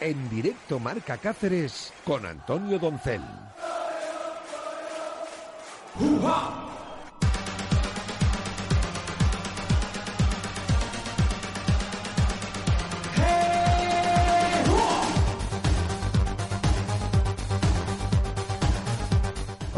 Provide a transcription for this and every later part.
En directo Marca Cáceres con Antonio Doncel.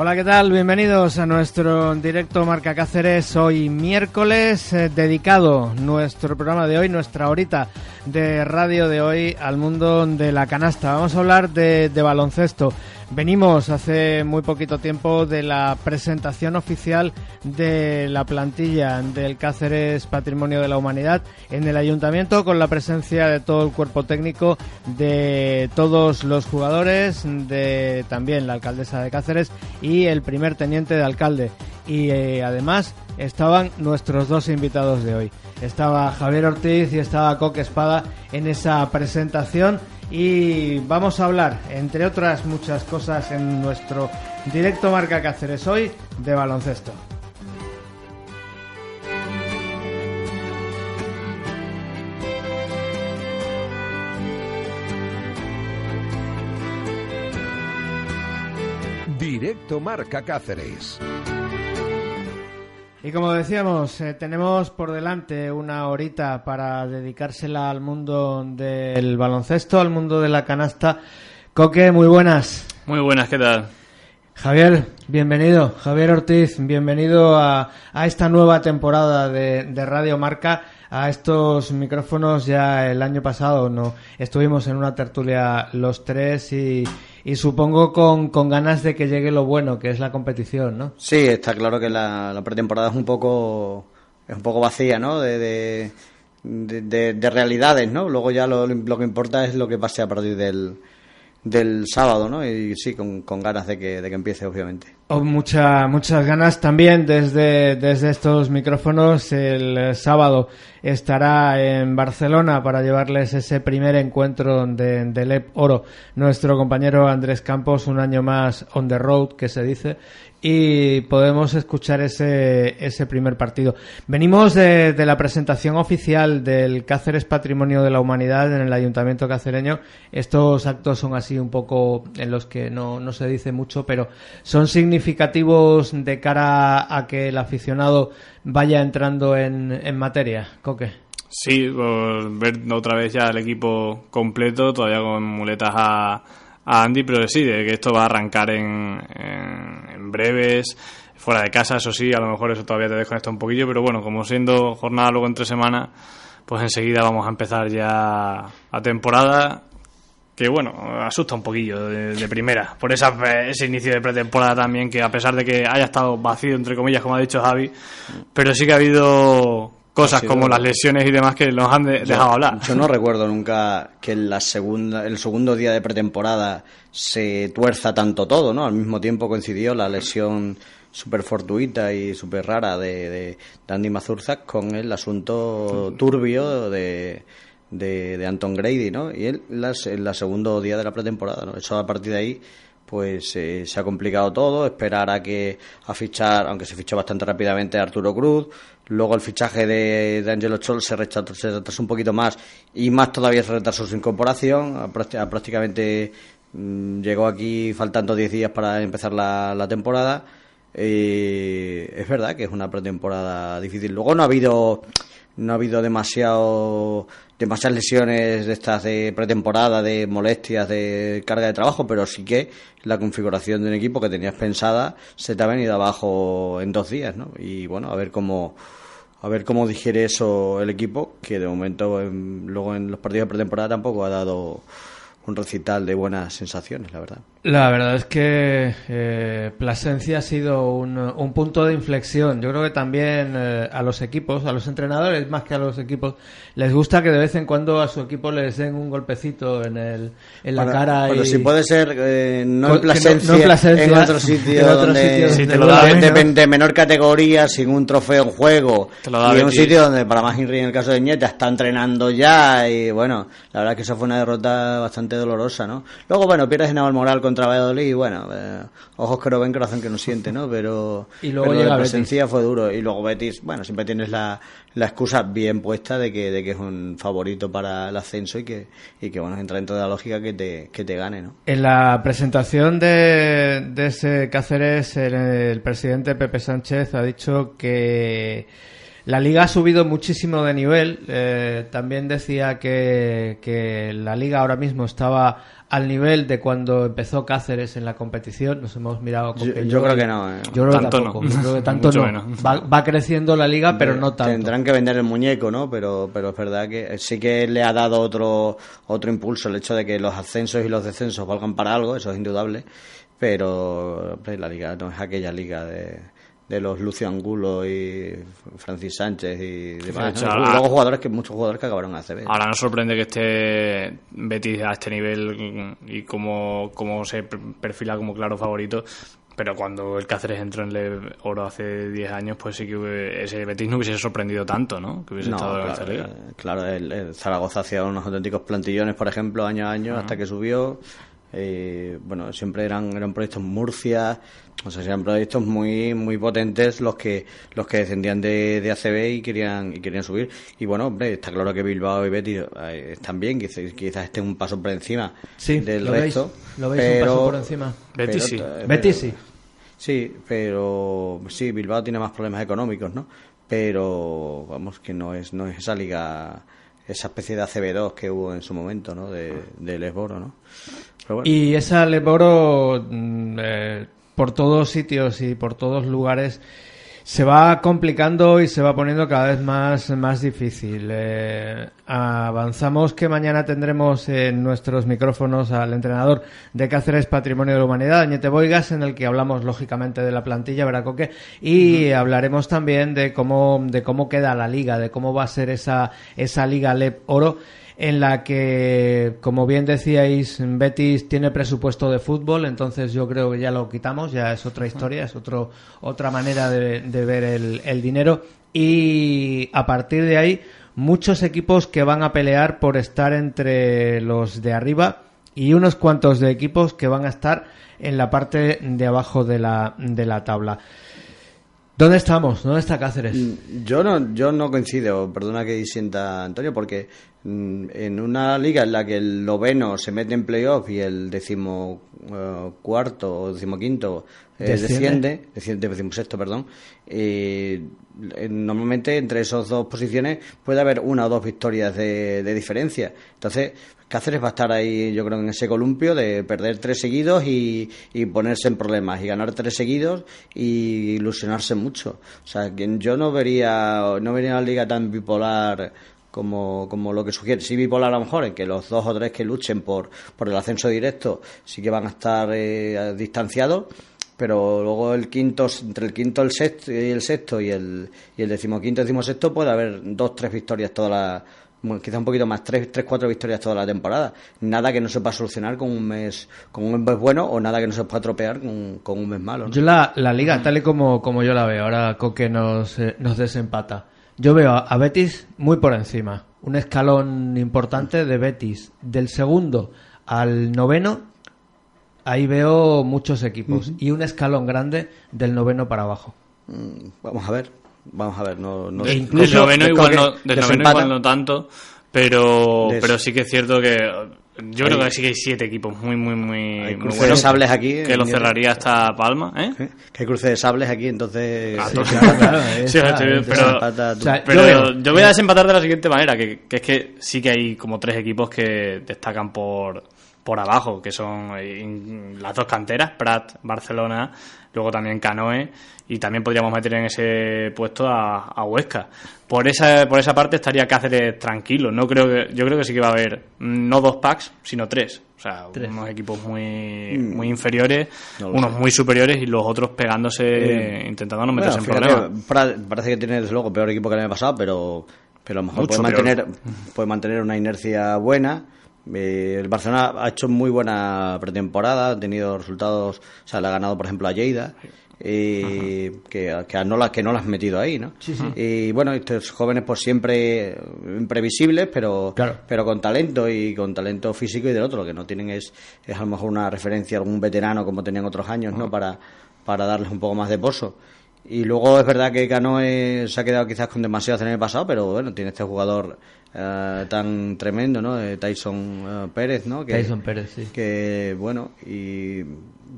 Hola, ¿qué tal? Bienvenidos a nuestro directo Marca Cáceres. Hoy miércoles, eh, dedicado nuestro programa de hoy, nuestra horita de radio de hoy al mundo de la canasta. Vamos a hablar de, de baloncesto. Venimos hace muy poquito tiempo de la presentación oficial de la plantilla del Cáceres Patrimonio de la Humanidad en el ayuntamiento con la presencia de todo el cuerpo técnico, de todos los jugadores, de también la alcaldesa de Cáceres y el primer teniente de alcalde. Y eh, además estaban nuestros dos invitados de hoy. Estaba Javier Ortiz y estaba Coque Espada en esa presentación y vamos a hablar, entre otras muchas cosas, en nuestro directo Marca Cáceres hoy de baloncesto. Directo Marca Cáceres. Y como decíamos, eh, tenemos por delante una horita para dedicársela al mundo del baloncesto, al mundo de la canasta. Coque, muy buenas. Muy buenas, ¿qué tal? Javier, bienvenido. Javier Ortiz, bienvenido a, a esta nueva temporada de, de Radio Marca a estos micrófonos ya el año pasado no estuvimos en una tertulia los tres y, y supongo con, con, ganas de que llegue lo bueno que es la competición no sí está claro que la, pretemporada es un poco es un poco vacía no de, de, de, de realidades no luego ya lo, lo, que importa es lo que pase a partir del del sábado, ¿no? Y sí, con, con ganas de que, de que empiece, obviamente. Mucha, muchas ganas también desde, desde estos micrófonos. El sábado estará en Barcelona para llevarles ese primer encuentro de, de Oro. Nuestro compañero Andrés Campos, un año más on the road, que se dice, y podemos escuchar ese, ese primer partido. Venimos de, la presentación oficial del Cáceres Patrimonio de la Humanidad en el Ayuntamiento cacereño. Estos actos son así un poco en los que no, no se dice mucho, pero son significativos de cara a que el aficionado vaya entrando en, en materia. Coque. Sí, ver otra vez ya el equipo completo, todavía con muletas a Andy, pero sí, que esto va a arrancar en, breves, fuera de casa, eso sí, a lo mejor eso todavía te desconecta un poquillo, pero bueno, como siendo jornada luego entre semanas, pues enseguida vamos a empezar ya a temporada, que bueno, asusta un poquillo de, de primera, por esa, ese inicio de pretemporada también, que a pesar de que haya estado vacío, entre comillas, como ha dicho Javi, pero sí que ha habido cosas como las lesiones y demás que nos han de, dejado hablar. Yo no recuerdo nunca que en la segunda, el segundo día de pretemporada se tuerza tanto todo, ¿no? Al mismo tiempo coincidió la lesión súper fortuita y súper rara de, de, de, Andy Mazurzak con el asunto turbio de, de, de Anton Grady, ¿no? Y él en la segundo día de la pretemporada, ¿no? Eso a partir de ahí pues eh, se ha complicado todo, esperar a que a fichar, aunque se fichó bastante rápidamente Arturo Cruz, luego el fichaje de, de Angelo Chol se retrasó, se retrasó un poquito más y más todavía se retrasó su incorporación, a, a prácticamente mmm, llegó aquí faltando 10 días para empezar la, la temporada. Eh, es verdad que es una pretemporada difícil. Luego no ha habido no ha habido demasiado demasiadas lesiones de estas de pretemporada, de molestias, de carga de trabajo, pero sí que la configuración de un equipo que tenías pensada se te ha venido abajo en dos días, ¿no? Y bueno, a ver cómo a ver cómo digiere eso el equipo, que de momento en, luego en los partidos de pretemporada tampoco ha dado un recital de buenas sensaciones, la verdad. La verdad es que eh, Plasencia ha sido un, un, punto de inflexión. Yo creo que también eh, a los equipos, a los entrenadores más que a los equipos, les gusta que de vez en cuando a su equipo les den un golpecito en, el, en la bueno, cara. Bueno, y... si puede ser, eh, no, en Plasencia, no, no en Plasencia, en otro sitio, en otro donde, sitio si te lo da de, menos. de, menor categoría, sin un trofeo en juego, te lo da y en un sitio donde, para más Henry en el caso de Nieta, está entrenando ya, y bueno, la verdad es que eso fue una derrota bastante dolorosa, ¿no? Luego, bueno, pierdes en Navalmoral contra Valladolid y bueno, eh, ojos que no ven, corazón que no siente, ¿no? Pero, Y luego pero llega la Betis. presencia fue duro. Y luego Betis, bueno, siempre tienes la, la excusa bien puesta de que, de que es un favorito para el ascenso y que, y que bueno, entra dentro de la lógica que te, que te gane, ¿no? En la presentación de, de ese Cáceres, el, el presidente Pepe Sánchez ha dicho que la liga ha subido muchísimo de nivel. Eh, también decía que, que la liga ahora mismo estaba al nivel de cuando empezó Cáceres en la competición. Nos hemos mirado con Yo- que yo creo que no, eh. Yo creo que Tanto tampoco. no. Yo creo que tanto Mucho no. menos. Va, va creciendo la liga, pero no tanto. Tendrán que vender el muñeco, ¿no? Pero, pero es verdad que sí que le ha dado otro, otro impulso el hecho de que los ascensos y los descensos valgan para algo, eso es indudable. Pero hombre, la liga no es aquella liga de, de los Lucio Angulo y Francis Sánchez y demás. hecho, Luego jugadores que muchos jugadores que acabaron en ACB. Ahora nos sorprende que esté Betis a este nivel y cómo, cómo se per- perfila como claro favorito. Pero cuando el Cáceres entró en el Oro hace 10 años, pues sí que ese Betis no hubiese sorprendido tanto, ¿no? Que hubiese No, estado en claro, esta liga. eh, claro, el, el Zaragoza hacía unos auténticos plantillones, por ejemplo, año a año, hasta que subió. Eh, bueno, siempre eran, eran proyectos Murcia, o sea, eran proyectos muy muy potentes los que los que descendían de, de ACB y querían y querían subir. Y bueno, hombre, está claro que Bilbao y Betis eh, están bien, quizás, quizás estén un paso por encima Sí, del lo veis, resto. lo veis un pero- paso por encima. Betis sí. eh, Betis sí. Sí, pero sí, Bilbao tiene más problemas económicos, ¿no? Pero vamos, que no es no es esa liga, esa especie de ACB2 que hubo en su momento, ¿no? De, de Lesboro, ¿no? Y esa Leboro, mm, eh, por todos sitios y por todos lugares, se va complicando y se va poniendo cada vez más, más difícil. Eh, avanzamos que mañana tendremos en nuestros micrófonos al entrenador de Cáceres Patrimonio de la Humanidad, Añete Boigas, en el que hablamos lógicamente de la plantilla, Veracoque, y hablaremos también de cómo, de cómo queda la liga, de cómo va a ser esa, esa liga LEP Oro en la que, como bien decíais, Betis tiene presupuesto de fútbol, entonces yo creo que ya lo quitamos, ya es otra historia, es otro, otra manera de, de ver el, el dinero. Y a partir de ahí, muchos equipos que van a pelear por estar entre los de arriba y unos cuantos de equipos que van a estar en la parte de abajo de la, de la tabla. ¿Dónde estamos? ¿Dónde está Cáceres? yo no yo no coincido, perdona que disienta Antonio, porque mm, en una liga en la que el noveno se mete en playoff y el décimo eh, cuarto o decimoquinto eh, Desciende. desciende, decimosexto, perdón, eh, eh, normalmente entre esas dos posiciones puede haber una o dos victorias de, de diferencia. Entonces, Cáceres va a estar ahí, yo creo, en ese columpio de perder tres seguidos y, y ponerse en problemas, y ganar tres seguidos y ilusionarse mucho. O sea, que yo no vería, no vería una liga tan bipolar como, como lo que sugiere. Sí bipolar a lo mejor, en que los dos o tres que luchen por, por el ascenso directo sí que van a estar eh, distanciados, pero luego el quinto, entre el quinto el sexto y el sexto y el, y el decimoquinto decimosexto puede haber dos, tres victorias toda la, bueno, quizá un poquito más, tres, tres, cuatro victorias toda la temporada. Nada que no se pueda solucionar con un mes, con un mes bueno o nada que no se pueda tropear con, con un mes malo. ¿no? Yo la, la liga, tal y como, como yo la veo, ahora Coque nos, eh, nos desempata. Yo veo a, a Betis muy por encima. Un escalón importante de Betis. Del segundo al noveno, ahí veo muchos equipos. Y un escalón grande del noveno para abajo. Mm, Vamos a ver, vamos a ver. No, no E Del- incluso- del noveno igual no, del noveno igual no tanto, pero, Des- pero sí que es cierto que yo creo que sí que hay siete equipos muy, muy, muy, Hay muy cruce de buenos. sables aquí. Que lo cerraría hasta Palma, ¿eh? Que hay cruce de sables aquí, entonces. Pero- yo voy a desempatar de la siguiente manera, que, que es que sí que hay como tres equipos que destacan por, por abajo, que son eh, las dos canteras, Prat, Barcelona, luego también Canoe, y también podríamos meter en ese puesto a, a Huesca. Por esa, por esa parte estaría Cáceres tranquilo. No creo que, yo creo que sí que va a haber mm, no dos packs, sino tres. O sea, Tres. unos equipos muy, muy inferiores, Mm. No unos sé. muy superiores y los otros pegándose, Eh, intentando no Bueno, meterse en fíjate, problemas. Parece que tiene desde luego peor equipo que el año pasado, pero, pero a lo mejor puede mantener, puede mantener una inercia buena. Eh, el Barcelona ha hecho muy buena pretemporada, ha tenido resultados, o sea, le ha ganado por ejemplo a Lleida y que, que, no las que no las has metido ahí, ¿no? Y bueno, estos jóvenes pues siempre imprevisibles, pero pero con talento y con talento físico y del otro, lo que no tienen es, es a lo mejor una referencia a algún veterano como tenían otros años, ¿no? Para, para darles un poco más de pozo. Y luego es verdad que Canoe se ha quedado quizás con demasiado en el pasado, pero bueno, tiene este jugador eh, tan tremendo, ¿no? Eh, Tyson eh, Pérez, ¿no? Que, Tyson Pérez, sí. Que bueno, y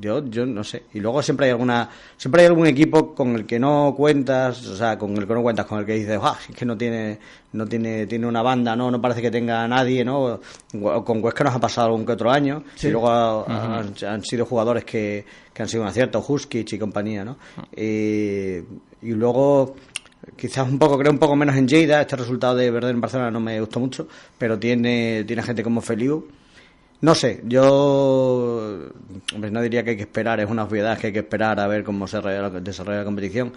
yo, yo no sé. Y luego siempre hay alguna, siempre hay algún equipo con el que no cuentas, o sea, con el que no cuentas, con el que dices, ah, es que no tiene, no tiene, tiene una banda, no, no parece que tenga nadie, ¿no? Con Huesca nos ha pasado algún que otro año, y luego han, sido jugadores que, que han sido un acierto, Huskic y compañía, ¿no? y luego quizás un poco, creo un poco menos en Lleida, este resultado de Verde en Barcelona no me gustó mucho, pero tiene, tiene gente como Feliu no sé, yo no diría que hay que esperar, es una obviedad que hay que esperar a ver cómo se desarrolla la competición,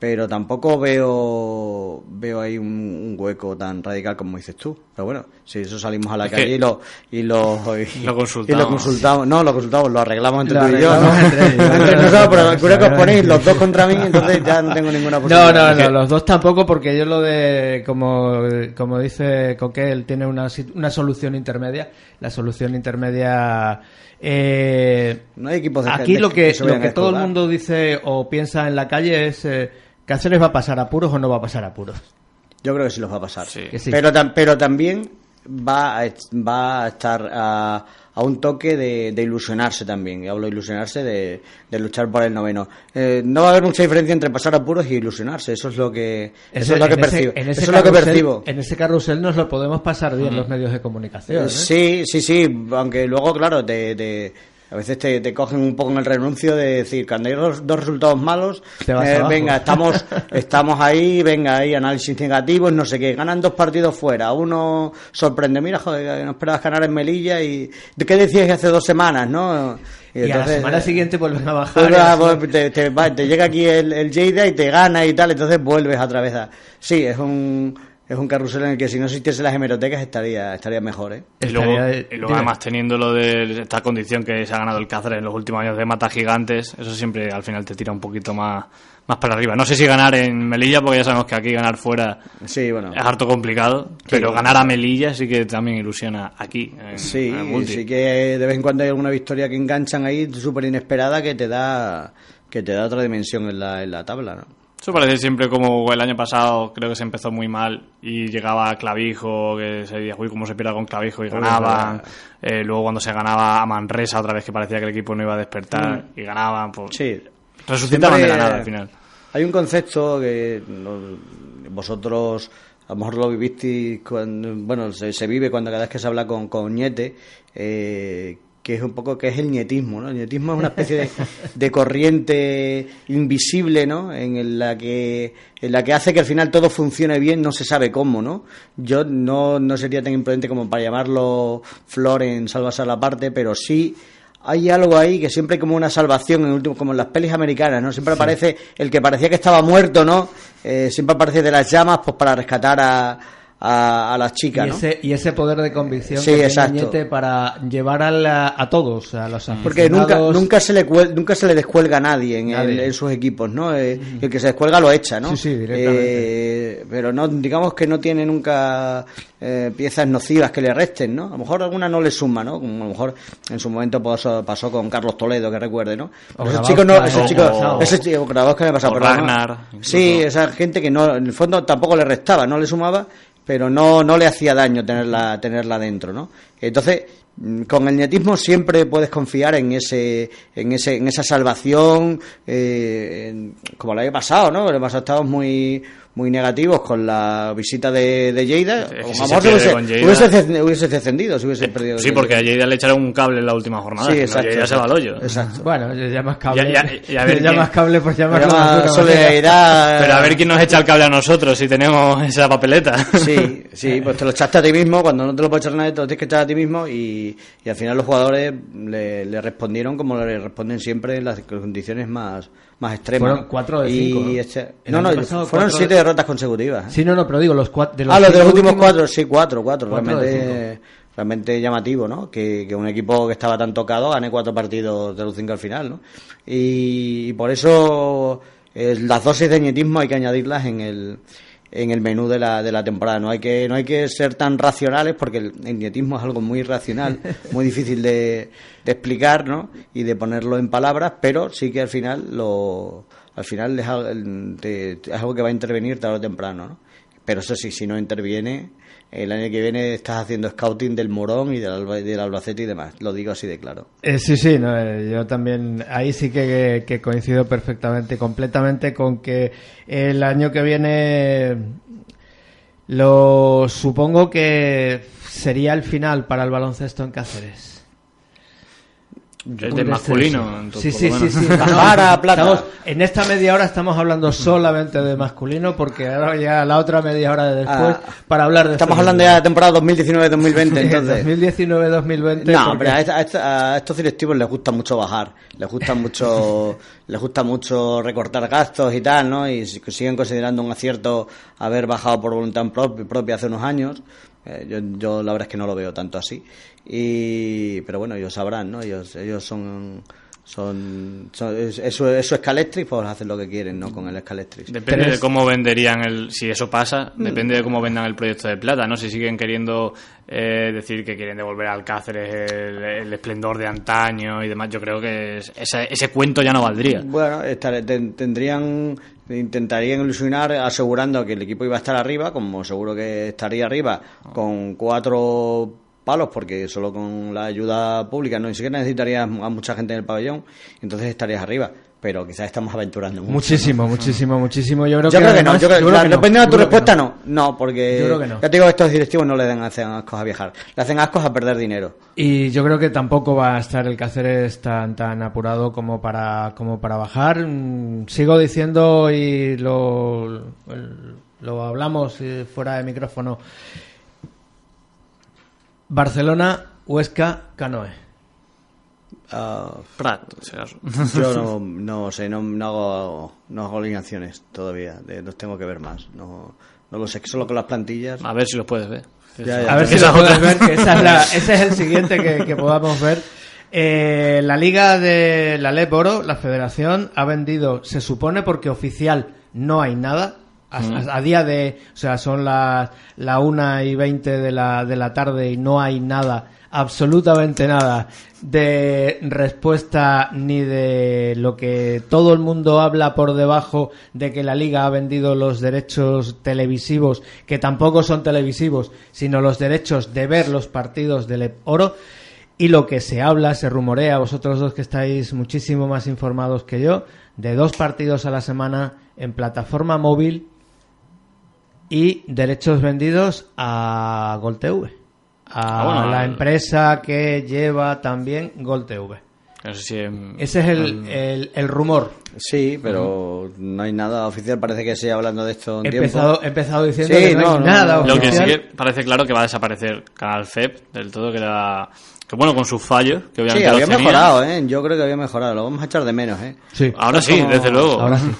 pero tampoco veo veo ahí un, hueco tan radical como dices tú. Pero bueno, si eso salimos a la calle y lo y lo, lo, consultamos. no, lo consultamos, lo arreglamos entre tú y yo. ¿no? pero creo que os ponéis los dos contra mí, entonces ya no tengo ninguna posibilidad. No, no, no, los dos tampoco, porque yo lo de, como, como dice Coquel, tiene una, una solución intermedia. La solución intermedia eh, no hay equipos de aquí lo que, lo que todo el mundo dice o piensa en la calle es eh, ¿Cáceres va a pasar apuros o no va a pasar apuros? Yo creo que sí los va a pasar. Pero, pero también va a, va a estar a, un toque de, ilusionarse también. Y hablo de ilusionarse, de, luchar por el noveno. Eh, no va a haber mucha diferencia entre pasar apuros y ilusionarse. Eso es lo que, eso es lo que percibo. En ese eso es lo que percibo. En ese carrusel nos lo podemos pasar bien los medios de comunicación. ¿eh? Sí, sí, sí. Aunque luego, claro, de a veces te, te, cogen un poco en el renuncio de decir, cuando hay dos, resultados malos, eh, venga, estamos, estamos ahí, venga, ahí análisis negativos, no sé qué, ganan dos partidos fuera, uno sorprende, mira, joder, no esperabas ganar en Melilla y ¿qué decías hace dos semanas, no? Y, a la semana siguiente vuelven a bajar. te, te, llega aquí el, el Jada y te gana y tal, entonces vuelves a... Sí, es un es un carrusel en el que si no existiese las hemerotecas estaría estaría mejor, ¿eh? Y luego, además teniendo lo de esta condición que se ha ganado el Cáceres en los últimos años de mata gigantes, eso siempre al final te tira un poquito más, más para arriba. No sé si ganar en Melilla, porque ya sabemos que aquí ganar fuera sí, bueno. es harto complicado, pero ganar a Melilla sí que también ilusiona aquí. sí, sí que de vez en cuando hay alguna victoria que enganchan ahí súper inesperada que te da que te da otra dimensión en la, en la tabla, ¿no? Eso parece siempre como el año pasado, creo que se empezó muy mal y llegaba Clavijo, que se decía, uy, cómo se pierde con Clavijo y ganaban. Eh, luego cuando se ganaba a Manresa otra vez que parecía que el equipo no iba a despertar mm. y ganaban, pues sí. resucitaban de la nada al final. Hay un concepto que vosotros a lo mejor lo vivisteis cuando, bueno, se, vive cuando cada vez que se habla con, con Ñete, eh, que es un poco que es el nietismo, ¿no? El nietismo es una especie de, corriente invisible, ¿no? En la que en la que hace que al final todo funcione bien, no se sabe cómo, ¿no? Yo no, no sería tan imprudente como para llamarlo flor en salvarse a la parte, pero sí hay algo ahí que siempre hay como una salvación en último, como en las pelis americanas, ¿no? Siempre aparece el que parecía que estaba muerto, ¿no? Eh, siempre aparece de las llamas, pues para rescatar a a, las chicas. Y, ¿no? ese, y ese poder de convicción que tiene para llevar a, a todos, a los Porque nunca, nunca, se le nunca se le descuelga a nadie en, sus equipos, ¿no? Eh, el que se descuelga lo echa, ¿no? Sí, sí, directamente. Eh, pero no, digamos que no tiene nunca eh, piezas nocivas que le resten, ¿no? A lo mejor alguna no le suma, ¿no? Como a lo mejor en su momento pasó, pasó con Carlos Toledo, que recuerde, ¿no? ese chico no, ese chico, ese chico, que me pasó, Sí, esa gente que no, en el fondo tampoco le restaba, no le sumaba pero no, no le hacía daño tenerla, tenerla dentro, ¿no? Entonces, con el netismo siempre puedes confiar en ese, en ese, en esa salvación, eh, como lo había pasado, ¿no? Pasado estábamos muy, muy negativos con la visita de, de Lleida. hubiese, hubiese, descendido si hubiese perdido. Sí, porque a Lleida le echaron un cable en la última jornada. Sí, exacto. Lleida se va al hoyo. Exacto. Bueno, ya más cable. Ya, ya, a ver ya más cable, pues ya más Pero a ver quién nos echa el cable a nosotros si tenemos esa papeleta. Sí, sí, pues te lo echaste a ti mismo. Cuando no te lo puede echar nadie, te lo tienes que echar a ti mismo. Y, y al final los jugadores le, le respondieron como le responden siempre en las condiciones más más extrema. Fueron cuatro de cinco. Este- ¿no? no, fueron siete derrotas consecutivas. ¿eh? Sí, no, no, pero digo, los cuatro. De los ah, los de los últimos, cuatro, sí, cuatro, cuatro. realmente realmente llamativo, ¿no? Que, que un equipo que estaba tan tocado gane cuatro partidos de los cinco al final, ¿no? Y, y por eso eh, las dosis de ñetismo hay que añadirlas en el en el menú de la, de la temporada. No hay que no hay que ser tan racionales porque el, el ñetismo es algo muy racional, muy difícil de, de explicar, ¿no? Y de ponerlo en palabras, pero sí que al final lo al final es algo, es algo que va a intervenir tarde o temprano, ¿no? Pero eso sí, si no interviene, el año que viene estás haciendo scouting del Morón y del, Alba- del Albacete y demás. Lo digo así de claro. Eh, sí, sí, no, eh, yo también ahí sí que coincido perfectamente, completamente con que el año que viene lo supongo que sería el final para el baloncesto en Cáceres. Es de masculino. entonces, Sí, sí, sí, menos. sí. Para, plata. estamos- en esta media hora estamos hablando solamente de masculino porque ahora ya la otra media hora de después Ah, para hablar de Estamos hablando ya de la temporada 2019-2020, entonces. 2019-2020. No, porque- hombre, a, a esta- a estos directivos les gusta mucho bajar, les gusta mucho, les gusta mucho recortar gastos y tal, ¿no? Y si- siguen considerando un acierto haber bajado por voluntad prop- propia hace unos años. Eh, yo, yo la verdad es que no lo veo tanto así. Y, pero bueno, ellos sabrán, ¿no? Ellos, ellos son, son, son- es- eso, eso es Scalextric, pues hacen lo que quieren, ¿no? Con el Scalextric. Depende Tres. de cómo venderían el. Si eso pasa, Mm. depende de cómo vendan el proyecto de plata, ¿no? Si siguen queriendo eh, decir que quieren devolver al Cáceres el, el esplendor de antaño y demás, yo creo que es- ese, ese cuento ya no valdría. Bueno, estar- tendrían, intentarían ilusionar asegurando que el equipo iba a estar arriba, como seguro que estaría arriba, con cuatro palos, porque solo con la ayuda pública no ni siquiera necesitarías a mucha gente en el pabellón, entonces estarías arriba. Pero quizás estamos aventurando mucho. Muchísimo, muchísimo, muchísimo. Yo creo Yo que, creo que no, además- yo creo, yo creo la- que no, dependiendo de tu respuesta, no. no. No, porque Yo creo que no. ya te digo, estos directivos no le dan hacen ascos a viajar, le hacen ascos a perder dinero. Y yo creo que tampoco va a estar el Cáceres tan tan apurado como para como para bajar. Mm, Sigo diciendo y lo lo hablamos eh, fuera de micrófono. Barcelona, Huesca, Canoe. Prat, en ese caso. Yo no, no sé, no, no hago, no hago alineaciones todavía, de- los tengo que ver más. No, no lo sé, solo con las plantillas. A ver si los puedes ver. Ya, ya. A ver si lo puedes ver, que esa es la- ese es el siguiente que, que podamos ver. Eh, la liga de la LEP Oro, la federación, ha vendido, se supone porque oficial no hay nada. A, a- a día de, o sea, son las la una y veinte de la, de la tarde y no hay nada, absolutamente nada de respuesta ni de lo que todo el mundo habla por debajo de que la liga ha vendido los derechos televisivos, que tampoco son televisivos, sino los derechos de ver los partidos del Oro. Y lo que se habla, se rumorea, vosotros dos que estáis muchísimo más informados que yo, de dos partidos a la semana en plataforma móvil y derechos vendidos a Gol TV, a Ah, bueno, la al- empresa que lleva también Gol TV. No sé si en- Ese es el, el, el rumor. Sí, pero no hay nada oficial, parece que sigue hablando de esto en He tiempo. empezado, he empezado diciendo Sí, que no, no, hay no, nada no. Lo que sí oficial. que parece claro que va a desaparecer Canal FEP del todo, que era... Que bueno, con sus fallos, que Sí, había los mejorado, ¿eh? Yo creo que había mejorado, lo vamos a echar de menos, ¿eh? Sí. Ahora sí, como- desde luego. Ahora sí.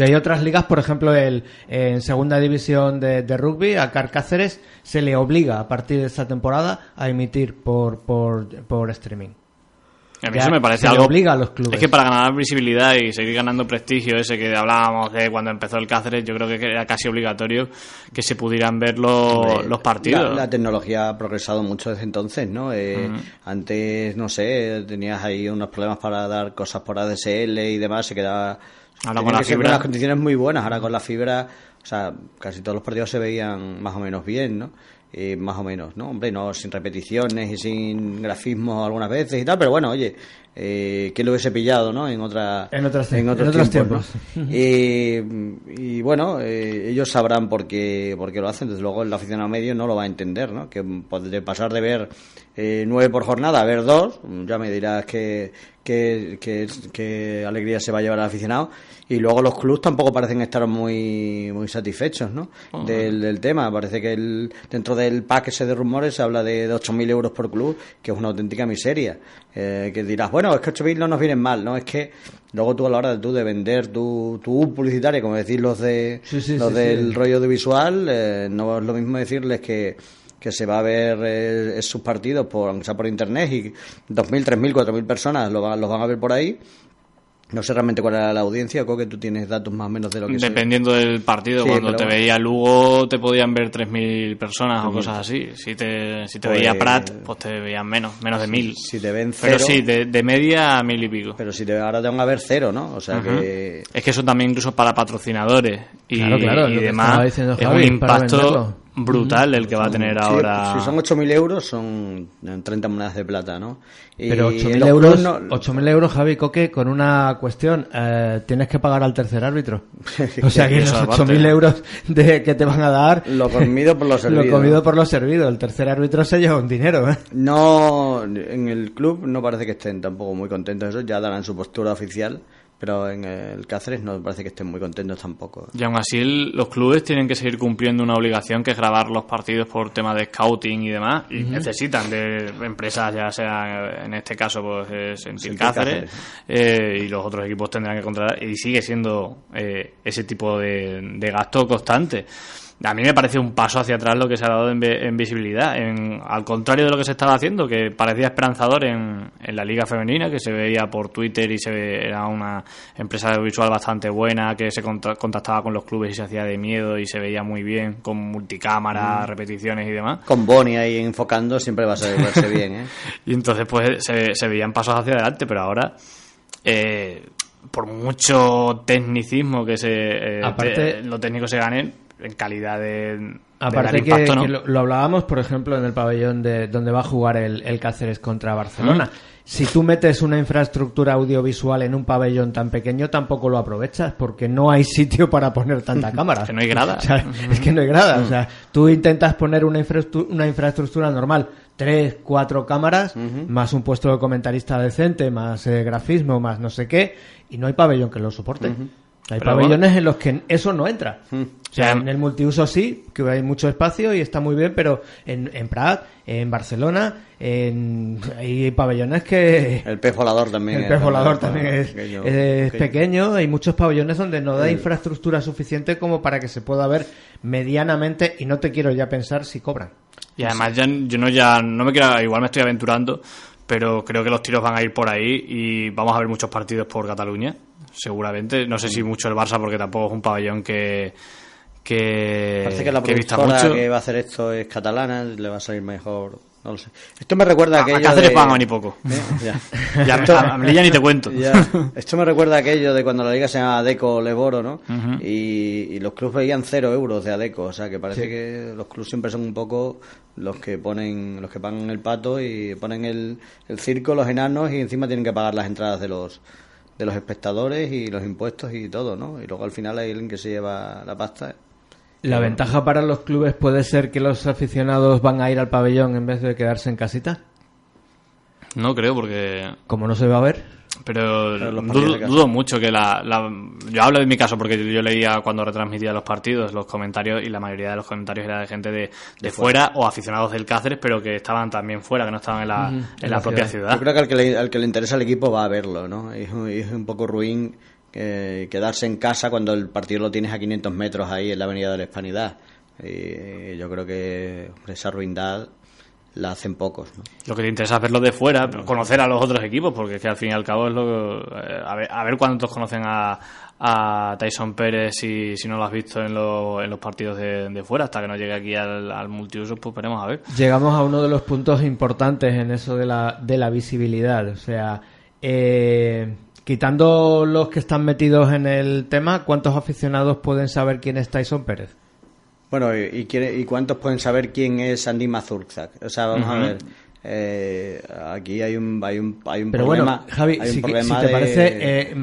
Y hay otras ligas, por ejemplo, el, en segunda división de, de rugby, a Car Cáceres se le obliga a partir de esta temporada a emitir por, por, por streaming. A mí Ya eso me parece se le algo... obliga a los clubes. Es que para ganar visibilidad y seguir ganando prestigio ese que hablábamos de cuando empezó el Cáceres, yo creo que era casi obligatorio que se pudieran ver los, los partidos. La, la tecnología ha progresado mucho desde entonces, ¿no? Eh, Antes, no sé, tenías ahí unos problemas para dar cosas por ADSL y demás, se quedaba... Ahora con la que fibra. unas condiciones muy buenas, ahora con la fibra, o sea, casi todos los partidos se veían más o menos bien, ¿no? Eh, más o menos, ¿no? Hombre, no sin repeticiones y sin grafismos algunas veces y tal, pero bueno, oye, eh, ¿quién lo hubiese pillado, no? En, otra, En otros- en otros, en otros tiempos, tiempos. ¿no? Eh, y bueno, eh, ellos sabrán por qué, por qué lo hacen. Desde luego, el aficionado medio no lo va a entender, ¿no? Que de pasar de ver eh, nueve por jornada a ver dos, ya me dirás que, que, que, que alegría se va a llevar al aficionado. Y luego los clubs tampoco parecen estar muy, muy satisfechos, ¿no? del, del tema. Parece que el, dentro del pack ese de rumores se habla de, de 8.000 euros por club, que es una auténtica miseria. Eh, que dirás, bueno, es que 8.000 no nos vienen mal, ¿no? Es que luego tú a la hora de tú de vender tu, tu publicitaria, como decir los de Sí, sí, los sí, del rollo audiovisual, eh, no es lo mismo decirles que que se va a ver eh, sus partidos, por, aunque sea por internet, y 2.000, 3.000, 4.000 personas lo, van- los van a ver por ahí. No sé realmente cuál era la audiencia, creo que tú tienes datos más o menos de lo que Dependiendo del partido, Sí, cuando pero te bueno. veía Lugo te podían ver 3.000 personas o cosas así. Si te, si te Pues- veía Prat, pues te veían menos, menos de 1.000. Si te ven Pero cero, sí, de, de media a mil y pico. pero si te, ahora te van a ver cero, ¿no? O sea que... Es que eso también incluso para patrocinadores y, Claro, claro, y demás es Javi, un impacto. Brutal el que va a tener Sí, ahora. Si son 8.000 euros, son 30 monedas de plata, ¿no? Y Pero en 8.000 los euros, no- 8.000 euros, Javi Coque, con una cuestión. eh, tienes que pagar al tercer árbitro. O sea que los aparte. 8.000 euros de, que te van a dar, Lo comido por lo servido. lo comido por lo servido. El tercer árbitro se lleva un dinero. ¿eh? No, en el club no parece que estén tampoco muy contentos de eso, ya darán su postura oficial, pero en el Cáceres no parece que estén muy contentos tampoco. Y aún así el- los clubes tienen que seguir cumpliendo una obligación que es grabar los partidos por tema de scouting y demás y necesitan de empresas ya sea en este caso pues es en Sentir Cáceres eh, y los otros equipos tendrán que contratar y sigue siendo eh, ese tipo de, de gasto constante. A mí me parece un paso hacia atrás lo que se ha dado en, en visibilidad, en, al contrario de lo que se estaba haciendo, que parecía esperanzador en, en la liga femenina, que se veía por Twitter y se ve- era una empresa visual bastante buena, que se conta- contactaba con los clubes y se hacía de miedo y se veía muy bien, con multicámara, repeticiones y demás. Con Boni ahí enfocando siempre va a ser- verse bien, ¿eh? Y entonces pues se, se veían pasos hacia adelante, pero ahora, eh, por mucho tecnicismo que se eh, Aparte- te- lo técnico se gane, en calidad de, de Aparte que lo, lo hablábamos, por ejemplo, en el pabellón de donde va a jugar el, el Cáceres contra Barcelona. Si tú metes una infraestructura audiovisual en un pabellón tan pequeño, tampoco lo aprovechas porque no hay sitio para poner tanta cámara. Que no hay grada. O sea, es que no hay grada. O sea, tú intentas poner una, infraestru- una infraestructura normal, tres, cuatro cámaras, más un puesto de comentarista decente, más eh, grafismo, más no sé qué, y no hay pabellón que lo soporte. Hay Pero pabellones en los que eso no entra. O sea, en el multiuso sí, que hay mucho espacio y está muy bien, pero en, en Prat, en Barcelona, en, hay pabellones que... El pez volador también. El es pez volador también es, pequeño, es pequeño. pequeño. Hay muchos pabellones donde no da infraestructura suficiente como para que se pueda ver medianamente y no te quiero ya pensar si cobran. Y además ya, yo no ya no me quiero, igual me estoy aventurando, pero creo que los tiros van a ir por ahí y vamos a ver muchos partidos por Cataluña, seguramente. No sé si mucho el Barça porque tampoco es un pabellón que que, Parece que la que vista mucho. que va a hacer esto es catalana, le va a salir mejor. No lo sé. Esto me recuerda a A- a aquello. Cáceres de... pagan ni poco. ¿Eh? Ya. Ya, Esto- a, a Melilla ni te cuento. Ya. Esto me recuerda a aquello de cuando la liga se llamaba Adeco Leboro, ¿no? Y los clubes veían cero euros de Adeco, o sea que parece que los clubes siempre son un poco los que ponen, los que pagan el pato y ponen el, el circo, los enanos y encima tienen que pagar las entradas de los de los espectadores y los impuestos y todo, ¿no? Y luego al final hay alguien que se lleva la pasta. La ventaja para los clubes puede ser que los aficionados van a ir al pabellón en vez de quedarse en casita. No creo porque Como no se va a ver. Pero, dudo, mucho que la, la- Yo hablo de mi caso porque yo leía cuando retransmitía los partidos los comentarios y la mayoría de los comentarios era de gente de, de fuera o aficionados del Cáceres, pero que estaban también fuera, que no estaban en la, en en la, la propia ciudad. ciudad. Yo creo que al que, le, al que le interesa el equipo va a verlo, ¿no? Y es, un- es un poco ruin eh, quedarse en casa cuando el partido lo tienes a 500 metros ahí en la Avenida de la Hispanidad. Y yo creo que hombre, esa ruindad la hacen pocos, ¿no? Lo que te interesa es verlo de fuera, conocer a los otros equipos, porque es que al fin y al cabo es lo que. eh, a, ver, a ver cuántos conocen a, a Tyson Pérez si, si no lo has visto en, lo- en los partidos de, de fuera, hasta que no llegue aquí al, al multiuso, pues veremos a ver. Llegamos a uno de los puntos importantes en eso de la, de la visibilidad. O sea, eh, quitando los que están metidos en el tema, ¿cuántos aficionados pueden saber quién es Tyson Pérez? Bueno, ¿y, y quiere- y cuántos pueden saber quién es Andy Mazurczak? O sea, vamos a ver. eh, aquí hay un, hay un, hay un Pero problema. bueno, Javi, si, te de- parece, eh,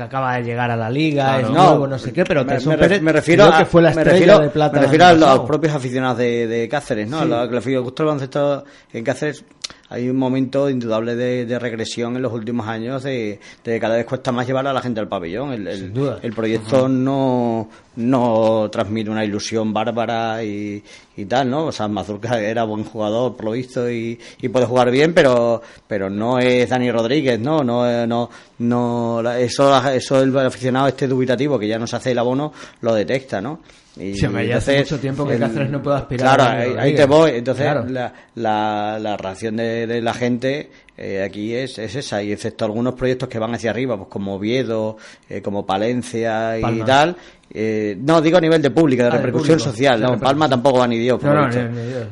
acaba de llegar a la liga, Claro. es No, nuevo, no sé qué, pero me, Tyson me Pérez me refiero creo a, que fue la estrella refiero- de plata. Me refiero a los propios aficionados de, de Cáceres, ¿no? Sí. A los que le refiero, gusto el baloncesto en Cáceres hay un momento indudable de, regresión en los últimos años de, de, cada vez cuesta más llevar a la gente al pabellón. El, el, proyecto no, no transmite una ilusión bárbara y, y tal, ¿no? O sea, Mazurka era buen jugador, por lo visto, y, y puede jugar bien, pero pero no es Dani Rodríguez, ¿no? No, no, no eso, eso el aficionado este dubitativo que ya no se hace el abono lo detecta, ¿no? Y sí, ya hace mucho tiempo que Cáceres no puede aspirar. Claro, ahí, te voy. Entonces, la, la, la, reacción de, de la gente eh, aquí es, es, esa, y excepto algunos proyectos que van hacia arriba, pues como Oviedo, eh, como Palencia y tal. Eh, no, digo a nivel de pública, de ah, repercusión social. No, Palma tampoco va ni Dios. Por no,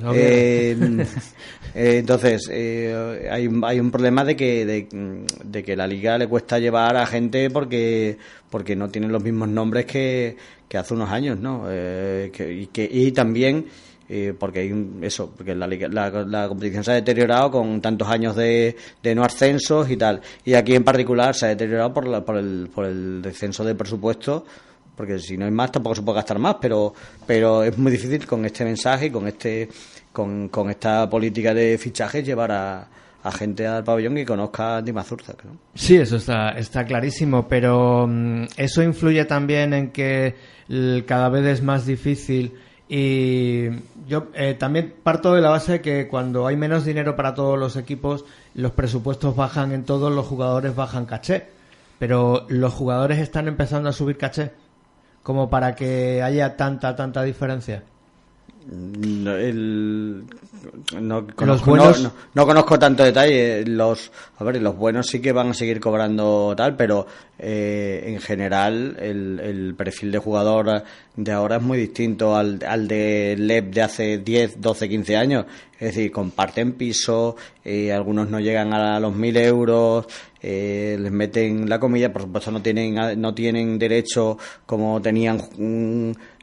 no, entonces, hay, hay un problema de que, de, que la liga le cuesta llevar a gente porque, porque no tienen los mismos nombres que que hace unos años, ¿no? Eh, y, que, y también eh, porque hay eso, porque la, la, competición se ha deteriorado con tantos años de, de, no ascensos y tal. Y aquí en particular se ha deteriorado por, por, el, por el descenso de presupuesto, porque si no hay más tampoco se puede gastar más, pero, pero es muy difícil con este mensaje y con, este, con, con esta política de fichajes llevar a, gente al pabellón que conozca a Dimazurza. ¿no? Sí, eso está, está clarísimo, pero mm, eso influye también en que cada vez es más difícil y yo eh, también parto de la base de que cuando hay menos dinero para todos los equipos, los presupuestos bajan en todos, los jugadores bajan caché. Pero los jugadores están empezando a subir caché, como para que haya tanta, tanta diferencia. El, no, conozco, no, conozco tanto detalle. Los, a ver, los buenos sí que van a seguir cobrando tal, pero eh, en general el, el, perfil de jugador de ahora es muy distinto al, al de LEP de hace 10, 12, 15 años. Es decir, comparten piso, eh, algunos no llegan a los 1000 euros, eh, les meten la comida, por supuesto no tienen, no tienen derecho como tenían.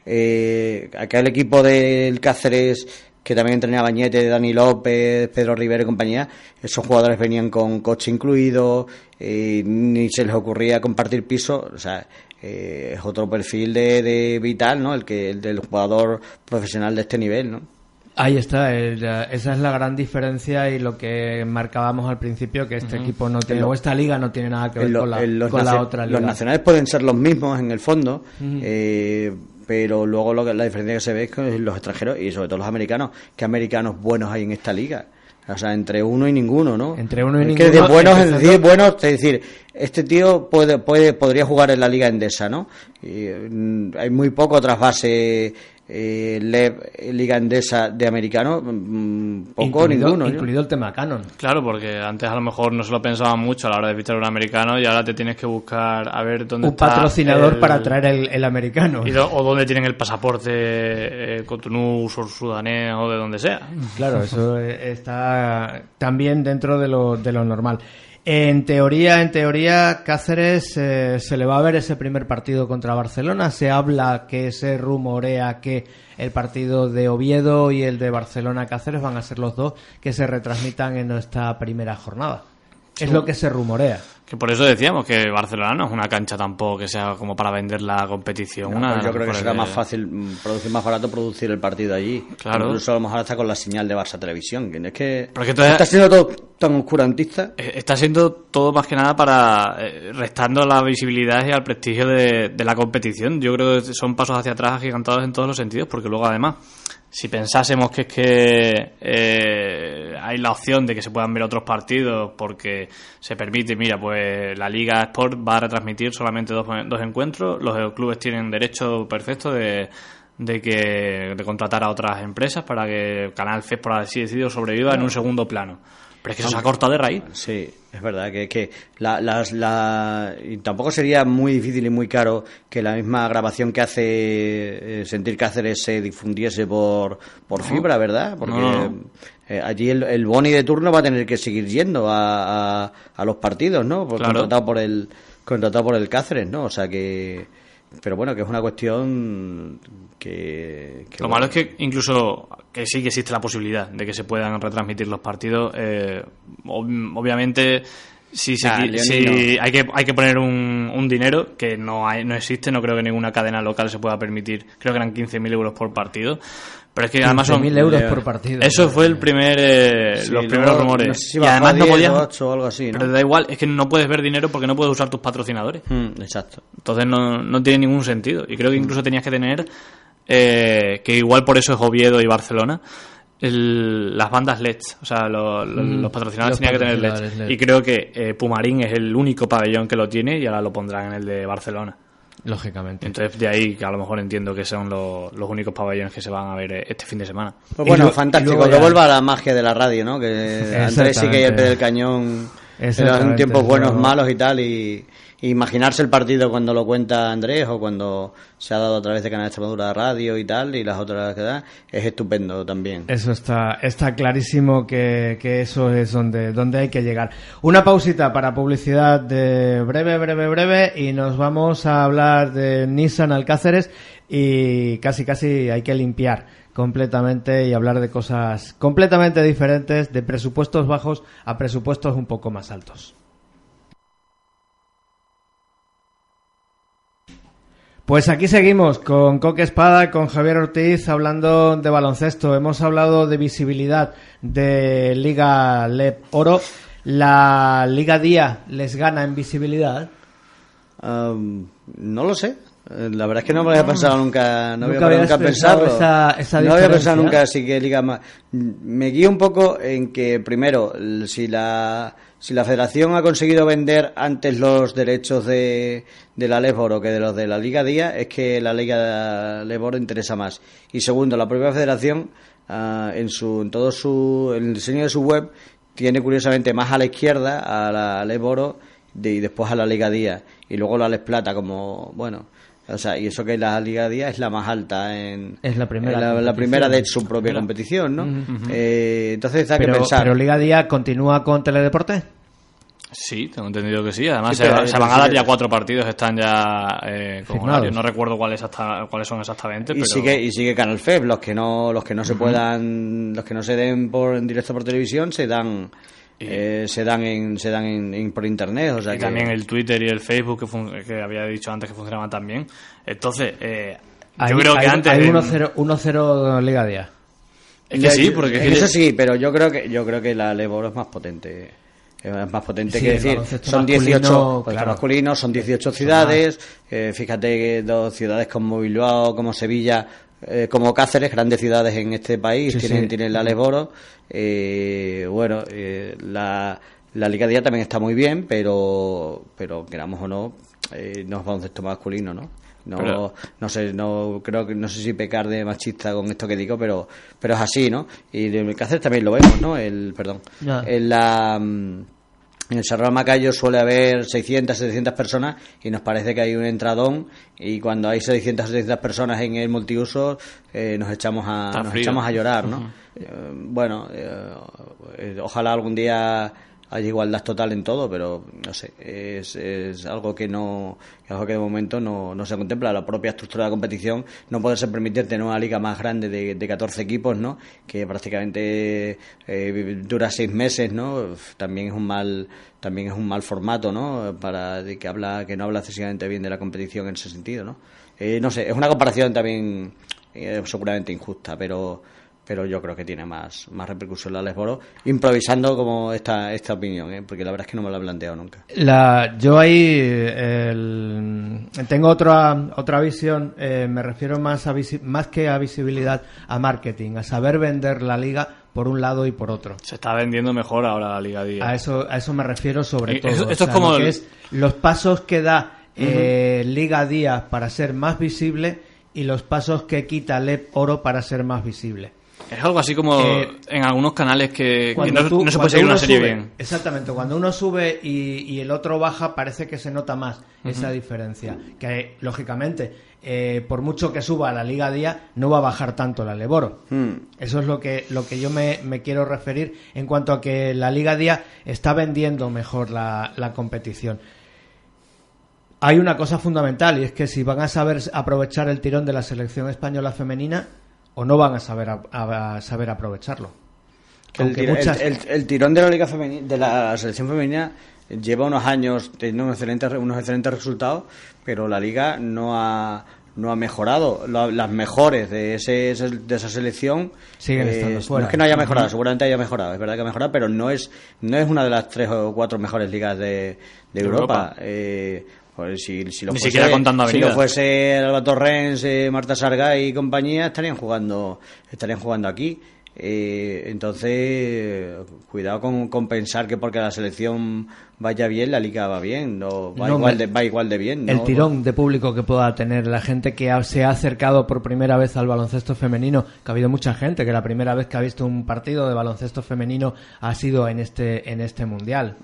Eh, aquel equipo del Cáceres que también tenía Bañete, Dani López, Pedro Rivero y compañía, esos jugadores venían con coche incluido, eh, ni se les ocurría compartir piso, o sea, eh, es otro perfil de, de, vital, ¿no? El que el del jugador profesional de este nivel, ¿no? Ahí está, esa es la gran diferencia y lo que marcábamos al principio, que este equipo no tiene, o esta liga no tiene nada que ver con, la, otra liga. Los nacionales pueden ser los mismos en el fondo, eh, pero luego lo que, la diferencia que se ve es con los extranjeros y sobre todo los americanos. ¿Qué americanos buenos hay en esta liga? O sea, entre uno y ninguno, ¿no? Entre uno y ninguno. Que de buenos, es decir, buenos, es decir, este tío puede, puede, podría jugar en la liga endesa, ¿no? Y, mm, hay muy poco trasvase eh, Liga Endesa de americano, mm, poco ninguno. Incluido el tema Canon. Claro, porque antes a lo mejor no se lo pensaba mucho a la hora de fichar un americano y ahora te tienes que buscar a ver dónde un patrocinador para traer el, americano. o dónde tienen el pasaporte eh, Cotonou, o sudanés o de donde sea. Claro, eso está también dentro de lo, de lo normal. En teoría, en teoría, Cáceres eh, se le va a ver ese primer partido contra Barcelona. Se habla que se rumorea que el partido de Oviedo y el de Barcelona Cáceres van a ser los dos que se retransmitan en nuestra primera jornada. Es lo que se rumorea. Que por eso decíamos que Barcelona no es una cancha tampoco que sea como para vender la competición. Pues yo creo que será más fácil producir más barato producir el partido allí. Claro. Incluso a lo mejor hasta con la señal de Barça Televisión. Es que está siendo todo tan oscurantista. Eh, está siendo todo más que nada para eh, restando la visibilidad y al prestigio de, de la competición. Yo creo que son pasos hacia atrás agigantados en todos los sentidos porque luego además si pensásemos que es que eh, hay la opción de que se puedan ver otros partidos porque se permite, mira, pues la Liga Sport va a retransmitir solamente dos, dos encuentros, los clubes tienen derecho perfecto de, de que de contratar a otras empresas para que Canal FES, por así decirlo, sobreviva en un segundo plano. Pero es que eso se ha cortado de raíz. Sí, es verdad que, que la, la, y tampoco sería muy difícil y muy caro que la misma grabación que hace eh, Sentir Cáceres se difundiese por, por fibra, ¿verdad? Porque eh, allí el, el, Boni de turno va a tener que seguir yendo a, a, los partidos, ¿no? Por, Contratado por el contratado por el Cáceres, ¿no? O sea que pero bueno, que es una cuestión que... Lo malo es que incluso que sí que existe la posibilidad de que se puedan retransmitir los partidos. Eh, obviamente Sí, sí, Ah, sí, hay que hay que poner un, un dinero que no hay, no existe, no creo que ninguna cadena local se pueda permitir. Creo que eran 15.000 euros por partido. Pero es que además son 15.000 euros por partido. Eso fue el primer eh, Sí, los luego, primeros rumores. no sé si y además a no 10 podías o 8 o algo así, ¿no? pero da igual, es que no puedes ver dinero porque no puedes usar tus patrocinadores. Mm, exacto. Entonces no, no tiene ningún sentido. Y creo que incluso tenías que tener, eh, que igual por eso es Oviedo y Barcelona, el- las bandas LEDs. O sea, lo- lo- Mm, los patrocinadores los tenían que tener LEDs. LED. Y creo que eh, Pumarín es el único pabellón que lo tiene y ahora lo pondrán en el de Barcelona. Lógicamente. Entonces de ahí que a lo mejor entiendo que son los, los únicos pabellones que se van a ver eh, este fin de semana. Pues bueno, fantástico. Que vuelva la magia de la radio, ¿no? Que Andrés sí que hay al pie del cañón. Eran tiempos buenos, malos y tal. Y imaginarse el partido cuando lo cuenta Andrés o cuando se ha dado a través de Canal Extremadura Radio y tal, y las otras que da, es estupendo también. Eso está, está clarísimo que, que eso es donde, donde hay que llegar. Una pausita para publicidad de breve, breve, breve y nos vamos a hablar de Nissan Alcáceres y casi, casi hay que limpiar completamente y hablar de cosas completamente diferentes, de presupuestos bajos a presupuestos un poco más altos. Pues aquí seguimos con Coque Espada, con Javier Ortiz, hablando de baloncesto. Hemos hablado de visibilidad de Liga LEP Oro. ¿La Liga Día les gana en visibilidad? No lo sé. Eh, La verdad es que no me había pensado nunca, no Nunca había nunca pensado esa- esa no había pensado nunca así que liga más. Me guío un poco en que primero, si la si la Federación ha conseguido vender antes los derechos de, de la Leboro que de los de la Liga Día, es que la Liga Leboro interesa más. Y segundo, la propia Federación ah, en su en todo su en el diseño de su web tiene curiosamente más a la izquierda a la Leboro de- y después a la Liga Día y luego la Les Plata como bueno o sea y eso que la Liga Día es la más alta en Es la primera la, primera de su propia competición no Eh, entonces hay que Pero, pensar pero Liga Día continúa con Teledeporte. Sí, tengo entendido que sí. Además, Sí, se, van a dar ya cuatro partidos, están ya eh, con horarios. No recuerdo cuáles, hasta- cuáles son exactamente. y pero... sigue y sigue Canal FEB los que no los que no se puedan los que no se den por en directo por televisión se dan eh, se dan en se dan en, en- por internet o sea y que también el Twitter y el Facebook que, fun- que había dicho antes que funcionaban también. Entonces, eh, yo Hay- creo que hay- antes. Hay en- 1-0 1-0 Liga Día. Es que sí, porque es que- eso sí pero yo creo que yo creo que la Leboro es más potente es más potente Sí, que decir son masculino, 18 baloncesto claro. masculino son 18 ciudades eh, fíjate que dos ciudades como Bilbao como Sevilla eh, como Cáceres grandes ciudades en este país Sí, tienen sí. tienen la Leboro eh, bueno eh, la la Liga Día también está muy bien pero pero queramos o no eh, no es baloncesto masculino no no, Pero- no sé, no creo que no sé si pecar de machista con esto que digo, pero pero es así, ¿no? Y en el Cáceres también lo vemos, ¿no? El perdón. En la en el Sarral Macayo suele haber 600, 700 personas y nos parece que hay un entradón y cuando hay 600, 700 personas en el multiuso eh, nos echamos a nos echamos a llorar, ¿no? Eh, bueno, eh, eh, ojalá algún día haya igualdad total en todo, pero no sé, es, es algo que no algo que de momento no, no se contempla. La propia estructura de la competición no puede ser permitir tener una liga más grande de, de 14 equipos, ¿no? Que prácticamente eh, dura seis meses, ¿no? También es un mal también es un mal formato, ¿no? Para de que habla que no habla excesivamente bien de la competición en ese sentido, ¿no? Eh, no sé, es una comparación también eh, seguramente injusta, pero pero yo creo que tiene más, más repercusión la Lesboro, improvisando como esta, esta opinión, ¿eh? porque la verdad es que no me lo he planteado nunca. La, yo ahí eh, el- tengo otra otra visión, eh, me refiero más a visi- más que a visibilidad, a marketing, a saber vender la liga por un lado y por otro. Se está vendiendo mejor ahora la Liga Día. A eso a eso me refiero sobre todo. eso- esto O es como lo que el- es los pasos que da eh, Liga Día para ser más visible y los pasos que quita LEP Oro para ser más visible. Es algo así como Eh, en algunos canales que, que Cuando no, tú- no se puede seguir uno una serie sube- bien. Exactamente, cuando uno sube y, y el otro baja, parece que se nota más esa diferencia. Que lógicamente, eh, por mucho que suba a la Liga Día, no va a bajar tanto la Leboro. Hmm. Eso es lo que, lo que yo me, me quiero referir en cuanto a que la Liga Día está vendiendo mejor la, la competición. Hay una cosa fundamental y es que si van a saber aprovechar el tirón de la selección española femenina o no van a saber, a- saber aprovecharlo. El, Aunque tira- muchas- el- el- el tirón de la liga femenina, de la selección femenina lleva unos años teniendo unos excelentes, unos excelentes resultados, pero la liga no ha no ha mejorado. las mejores de, ese, de esa selección siguen estando fuera. No es que no haya mejorado, seguramente haya mejorado, es verdad que ha mejorado, pero no es, no es una de las tres o cuatro mejores ligas de, de Europa. Eh, pues si, si, lo Ni fuese, siquiera contando si lo fuese Alba Torrens, eh, Marta Sarga y compañía, estarían jugando, estarían jugando aquí. Eh, entonces, cuidado con, pensar que porque la selección vaya bien, la liga va bien, no, va, igual, de, va igual de bien. El tirón de público que pueda tener la gente que se ha acercado por primera vez al baloncesto femenino, que ha habido mucha gente que la primera vez que ha visto un partido de baloncesto femenino ha sido en este, en este mundial.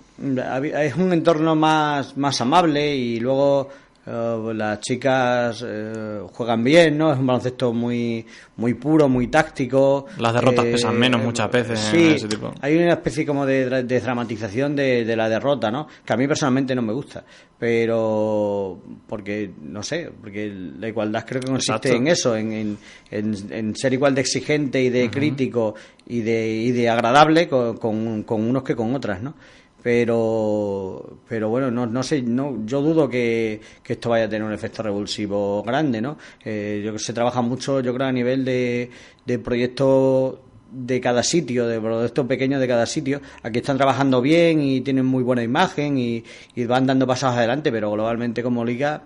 Es un entorno más, más amable y luego eh, las chicas eh, juegan bien, ¿no? Es un baloncesto muy muy puro, muy táctico. Las derrotas eh, pesan menos muchas veces. Sí, ese tipo. hay una especie como de, dramatización de, la derrota, ¿no? Que a mí personalmente no me gusta, pero porque no sé, porque la igualdad creo que consiste en eso, en, en, ser igual de exigente y de crítico y de, y de agradable con, con unos que con otras, ¿no? Pero pero bueno no, no sé no yo dudo que, esto vaya a tener un efecto revulsivo grande no eh, yo se trabaja mucho yo creo a nivel de, de proyectos de cada sitio, de proyectos pequeños de cada sitio. Aquí están trabajando bien y tienen muy buena imagen y, van dando pasos adelante, pero globalmente como liga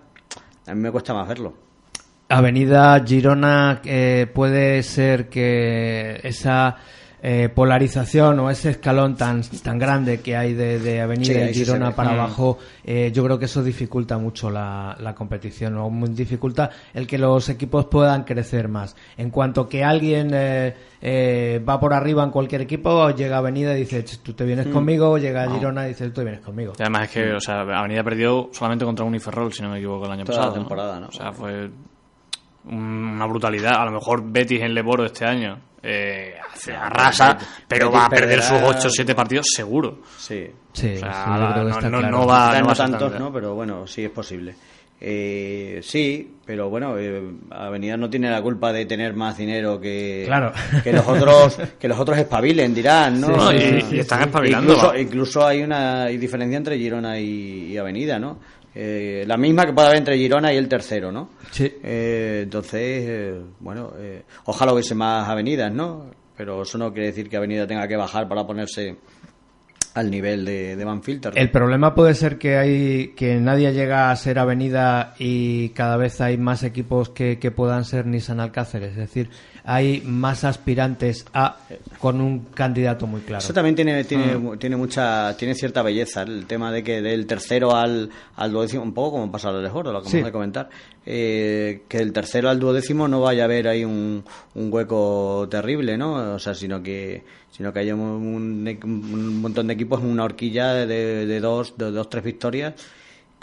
a mí me cuesta más verlo. Avenida Girona eh, puede ser que esa eh, polarización o ese escalón tan, tan grande que hay de, Avenida y Girona para mm. abajo, eh, yo creo que eso dificulta mucho la, la competición o dificulta el que los equipos puedan crecer más. En cuanto que alguien eh, va por arriba en cualquier equipo, llega a Avenida y dice, tú te vienes mm. conmigo, llega a Girona y dice, tú te vienes conmigo. además es que, o sea, Avenida perdió solamente contra Uniferrol, si no me equivoco, el año pasado. temporada, ¿no? O sea, fue una brutalidad. A lo mejor Betis en Leboro este año eh, se arrasa, pero va a perder sus 8 o 7 partidos seguro. Sí, sí, no, no, va, no, tantos, ¿no? Pero bueno, sí es posible. Eh, sí, pero bueno, eh, Avenida no tiene la culpa de tener más dinero que, que los otros que los otros espabilen, dirán, ¿no? y, están espabilando. Incluso, incluso, hay una diferencia entre Girona y Avenida, ¿no? Eh, la misma que puede haber entre Girona y el tercero, ¿no? Sí. Eh, entonces, eh, bueno, ojalá hubiese más avenidas, ¿no? Pero eso no quiere decir que Avenida tenga que bajar para ponerse al nivel de, de Van Filter. El problema puede ser que hay que nadie llega a ser Avenida y cada vez hay más equipos que, que puedan ser Nissan Alcácer. Es decir, hay más aspirantes a con un candidato muy claro. Eso también tiene tiene, mm. tiene mucha tiene cierta belleza el tema de que del tercero al, al duodécimo un poco como pasa a lo lo acabamos de comentar eh, que del tercero al duodécimo no vaya a haber ahí un, un hueco terrible, ¿no? O sea, sino que sino que haya un, un, montón de equipos en una horquilla de, de dos de dos tres victorias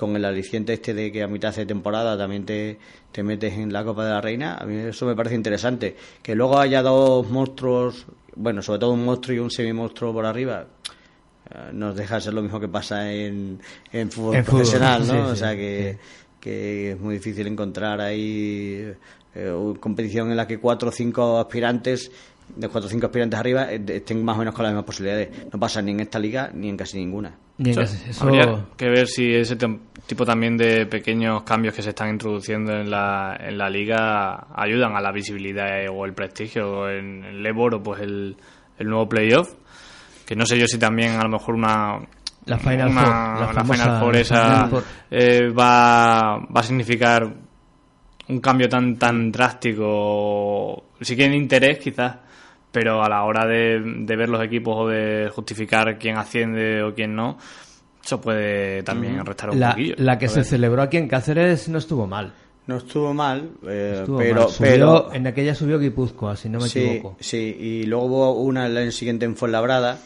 con el aliciente este de que a mitad de temporada también te, te metes en la Copa de la Reina, a mí eso me parece interesante. Que luego haya dos monstruos, bueno, sobre todo un monstruo y un semi-monstruo por arriba, eh, nos deja ser lo mismo que pasa en, en fútbol profesional, ¿no? o sea que, que es muy difícil encontrar ahí eh, una competición en la que cuatro o cinco aspirantes de cuatro o cinco aspirantes arriba eh, estén más o menos con las mismas posibilidades. No pasa ni en esta liga ni en casi ninguna. Habría que ver si ese tipo también de pequeños cambios que se están introduciendo en la, en la liga ayudan a la visibilidad o el prestigio. En el Leboro, pues el, el nuevo playoff, que no sé yo si también a lo mejor una la Final Four, la, Final Four esa eh, va, va a significar un cambio tan tan drástico, si quieren interés quizás pero a la hora de, ver los equipos o de justificar quién asciende o quién no, eso puede también restar un la, poquillo. La que se celebró aquí en Cáceres no estuvo mal. No estuvo mal, eh, pero, pero en aquella subió Guipúzcoa, si no me equivoco. Sí, y luego hubo una el año siguiente en Fuenlabrada,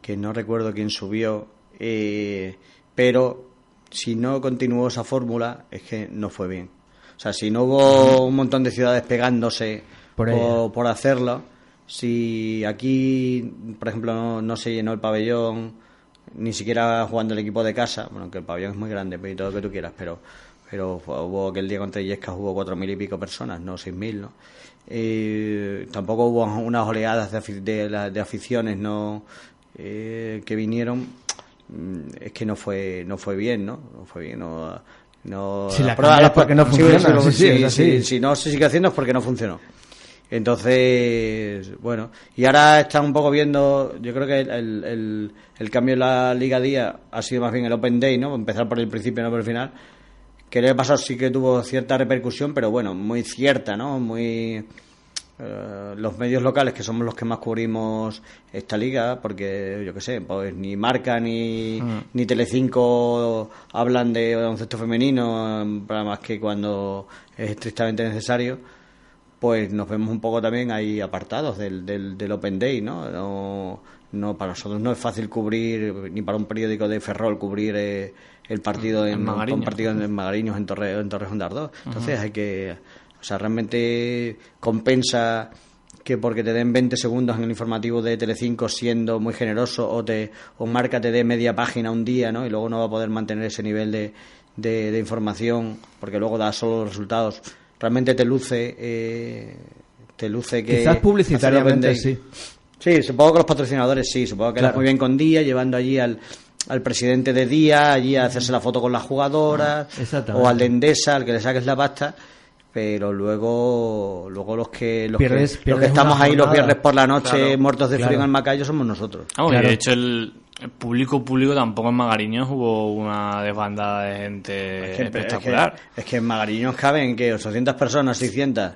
que no recuerdo quién subió, eh, pero si no continuó esa fórmula es que no fue bien. O sea, si no hubo un montón de ciudades pegándose por, por hacerlo, si aquí, por ejemplo, no, se llenó el pabellón, ni siquiera jugando el equipo de casa, bueno, que el pabellón es muy grande y todo lo que tú quieras, pero pero hubo aquel día contra Illescas hubo cuatro mil y pico personas, no seis mil, ¿no? Eh, tampoco hubo unas oleadas de, de, de aficiones, ¿no? Eh, que vinieron. mm, es que no fue no fue bien, ¿no? No fue bien, no, no si la prueba es porque no funciona. Sí, sí, sí, si no se sigue haciendo es porque no funcionó. Entonces, bueno, y ahora están un poco viendo, yo creo que el, el, el, cambio en la Liga Día ha sido más bien el Open Day, ¿no? Empezar por el principio, no por el final. Que el año pasado sí que tuvo cierta repercusión, pero bueno, muy cierta, ¿no? Muy. Eh, los medios locales, que somos los que más cubrimos esta liga, porque yo qué sé, pues ni Marca ni, mm. ni Telecinco hablan de baloncesto femenino, para más que cuando es estrictamente necesario pues nos vemos un poco también ahí apartados del, del, Open Day, ¿no? ¿no? para nosotros no es fácil cubrir, ni para un periódico de Ferrol, cubrir eh, el partido en, un partido en Magariños, en, Torre, en Torrejón de Entonces hay que, o sea, realmente compensa que porque te den 20 segundos en el informativo de Telecinco siendo muy generoso o te o marca te dé media página un día, ¿no? Y luego no va a poder mantener ese nivel de, de, de información porque luego da solo los resultados realmente te luce eh, te luce que quizás publicitariamente sí. Sí supongo que los patrocinadores sí supongo que claro. muy bien con Día llevando allí al al presidente de Día allí a hacerse la foto con las jugadoras ah, o al de Endesa al que le saques la pasta pero luego luego los que los que, estamos ahí los viernes por la noche muertos de frío en el Macayo somos nosotros. de hecho el, público público tampoco en Magariños hubo una desbandada de gente espectacular. Es que, en Magariños caben que 800 personas, 600.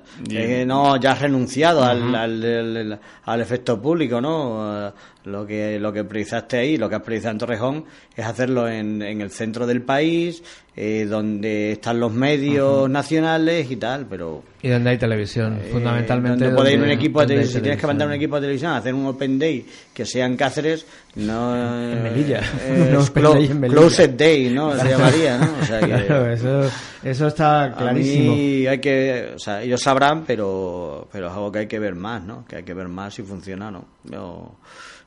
no, ya has renunciado al, al, al, efecto público, ¿no? Lo que, lo que priorizaste ahí, lo que has priorizado en Torrejón, es hacerlo en, en el centro del país, eh, donde están los medios nacionales y tal, pero... Y donde hay televisión, eh, fundamentalmente. Donde ir un equipo de televisión, si tienes que mandar un equipo de televisión a hacer un Open Day que sea en Cáceres, no... En Melilla. Eh, Closed Day, ¿no? Se llamaría, ¿no? O sea claro, eso, eso está clarísimo. A mí hay que... O sea, ellos sabrán, pero, pero es algo que hay que ver más, ¿no? Que hay que ver más si funciona, ¿no? Yo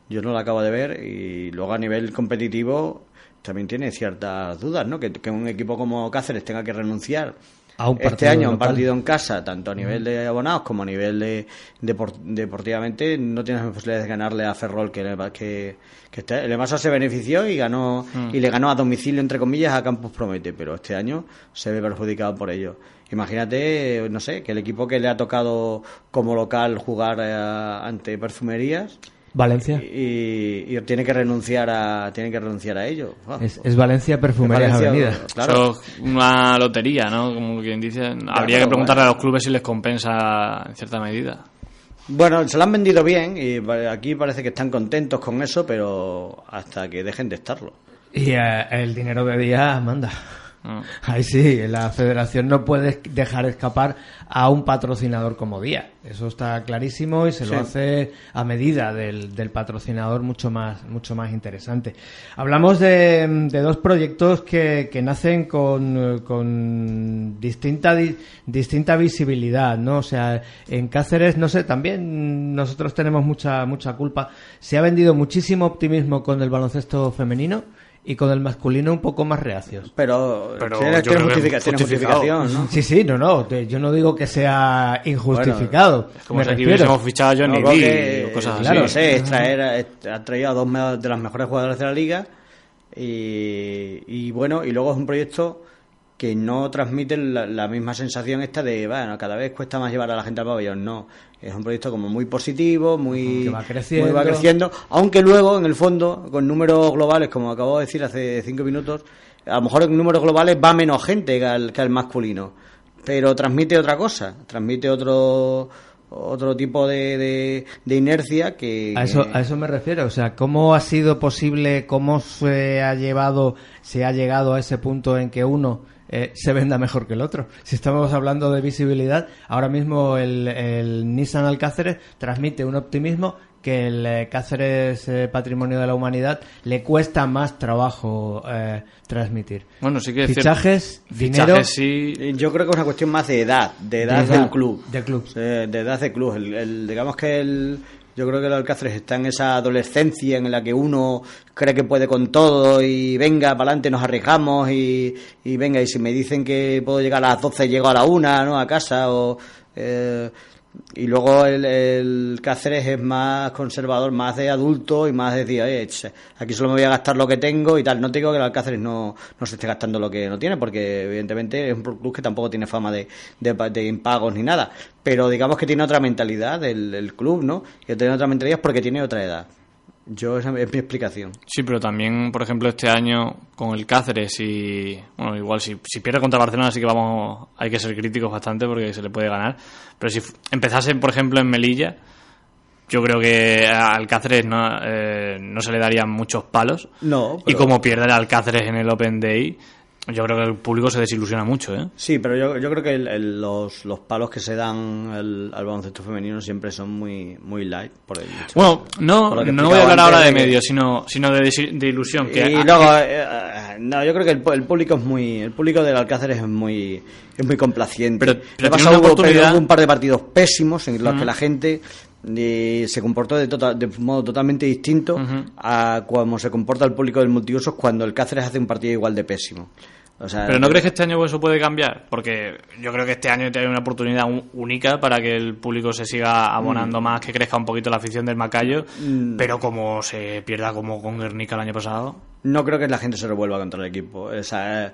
yo no lo acabo de ver y luego a nivel competitivo también tiene ciertas dudas, ¿no? Que, un equipo como Cáceres tenga que renunciar a un este año a un partido en casa, tanto a nivel de abonados como a nivel de, deportivamente, no tienes posibilidades de ganarle a Ferrol, que, que, que este, el Emasa se benefició y ganó mm. y le ganó a domicilio, entre comillas, a Campus Promete, pero este año se ve perjudicado por ello. Imagínate, no sé, que el equipo que le ha tocado como local jugar eh, ante Perfumerías Valencia. Y, tiene que renunciar a tiene que renunciar a ello. Es, Valencia Perfumerías Avenida. Claro. Eso es una lotería, ¿no? Como quien dice. Habría que preguntarle a los clubes si les compensa en cierta medida. Bueno, se lo han vendido bien y aquí parece que están contentos con eso, pero hasta que dejen de estarlo. Y eh, el dinero de día manda. Ah. Ahí sí, la federación no puede dejar escapar a un patrocinador como Día. Eso está clarísimo y se lo hace a medida del, patrocinador mucho más, mucho más interesante. Hablamos de, dos proyectos que, nacen con, con distinta, distinta visibilidad, ¿no? O sea, en Cáceres, no sé, también nosotros tenemos mucha, mucha culpa. Se ha vendido muchísimo optimismo con el baloncesto femenino y con el masculino un poco más reacios. Pero, tiene, justificación, ¿no? Sí, sí, no, no. Yo no digo que sea injustificado. es como si aquí hubiésemos fichado a Johnny no, o cosas así. No sé, extraer, ha traído a dos de las mejores jugadoras de la liga y, y bueno, y luego es un proyecto que no transmiten la, misma sensación esta de, bueno, cada vez cuesta más llevar a la gente al pabellón. No, es un proyecto como muy positivo, muy, va creciendo. muy va creciendo, aunque luego, en el fondo, con números globales, como acabo de decir hace cinco minutos, a lo mejor en números globales va menos gente que al, que al masculino, pero transmite otra cosa, transmite otro otro tipo de, de, inercia que a eso a eso me refiero. O sea cómo ha sido posible cómo se ha llevado se ha llegado a ese punto en que uno eh, se venda mejor que el otro. Si estamos hablando de visibilidad, ahora mismo el, Nissan Alcáceres transmite un optimismo que el eh, Cáceres eh, Patrimonio de la Humanidad le cuesta más trabajo transmitir. Bueno, sí que Fichajes, dinero. Yo creo que es una cuestión más de edad, de edad, del club. De club. de edad del club. el, digamos que el yo creo que el Alcáceres está en esa adolescencia en la que uno cree que puede con todo y venga, para adelante nos arriesgamos y, venga, y si me dicen que puedo llegar a las 12, llego a la una, ¿no? A casa o... Eh, y luego el, Cáceres es más conservador, más de adulto y más de decir, "Oye, ch, aquí solo me voy a gastar lo que tengo y tal. No te digo que el Alcáceres no, no se esté gastando lo que no tiene, porque evidentemente es un club que tampoco tiene fama de, de, de impagos ni nada. Pero digamos que tiene otra mentalidad el club, ¿no? Que tiene otra mentalidad porque tiene otra edad. Yo, esa es mi explicación. Sí, pero también, por ejemplo, este año con el Cáceres y. Bueno, igual si, si pierde contra Barcelona, sí que vamos. Hay que ser críticos bastante porque se le puede ganar. Pero si empezase, por ejemplo, en Melilla, yo creo que al Cáceres no, eh, no se le darían muchos palos. No. Y como pierde el Alcáceres en el Open Day, yo creo que el público se desilusiona mucho, ¿eh? Sí, pero yo, yo creo que el, el, los, los palos que se dan al, al, baloncesto femenino siempre son muy muy light. Por el hecho, bueno, no, no voy a hablar ahora de medios, sino, sino de, de ilusión. Que y luego, eh, no, yo creo que el, público es muy, el público del Alcácer es muy, es muy complaciente. Pero, pero pasado hubo, oportunidad... un par de partidos pésimos en los uh -huh. que la gente y se comportó de, total, de modo totalmente distinto uh -huh. a cómo se comporta el público del multiusos cuando el Cáceres hace un partido igual de pésimo. O sea, Pero ¿no crees que este año eso puede cambiar? Porque yo creo que este año hay una oportunidad única para que el público se siga abonando mm. más, que crezca un poquito la afición del Macayo, mm. pero como se pierda como con Guernica el año pasado. No creo que la gente se revuelva contra el equipo. O sea,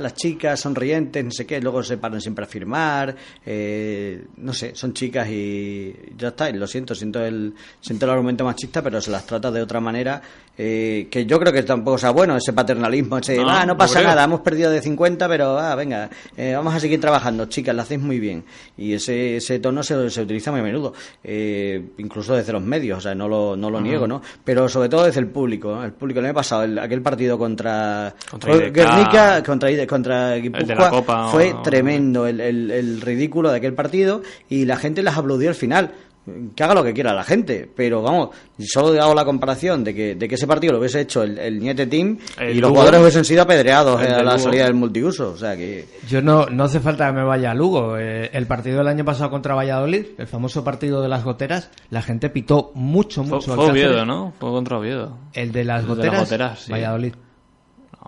las chicas sonrientes, no sé qué, luego se paran siempre a firmar, eh, no sé, son chicas y ya está, y lo siento, siento el, siento el argumento machista, pero se las trata de otra manera, eh, que yo creo que tampoco sea bueno, ese paternalismo, ese, no, ah, no pasa no nada, hemos perdido de 50, pero ah, venga, eh, vamos a seguir trabajando, chicas, lo hacéis muy bien. Y ese, ese tono se, se utiliza muy a menudo, eh, incluso desde los medios, o sea, no lo, no lo uh -huh. niego, ¿no? Pero sobre todo desde el público, el público, el año pasado, el, aquel partido contra, contra Guernica, contra contra Guipúzcoa. Fue o... tremendo el, el, el, ridículo de aquel partido y la gente las aplaudió al final. Que haga lo que quiera la gente pero vamos solo hago la comparación de que, de que ese partido lo hubiese hecho el, el Niete Team el y los jugadores hubiesen sido apedreados a la Lugo. salida del multiuso o sea que yo no no hace falta que me vaya a Lugo. Eh, el partido del año pasado contra Valladolid el famoso partido de las goteras la gente pitó mucho mucho fue, fue Oviedo ¿no? fue contra Oviedo. El de las goteras, de las goteras sí. Valladolid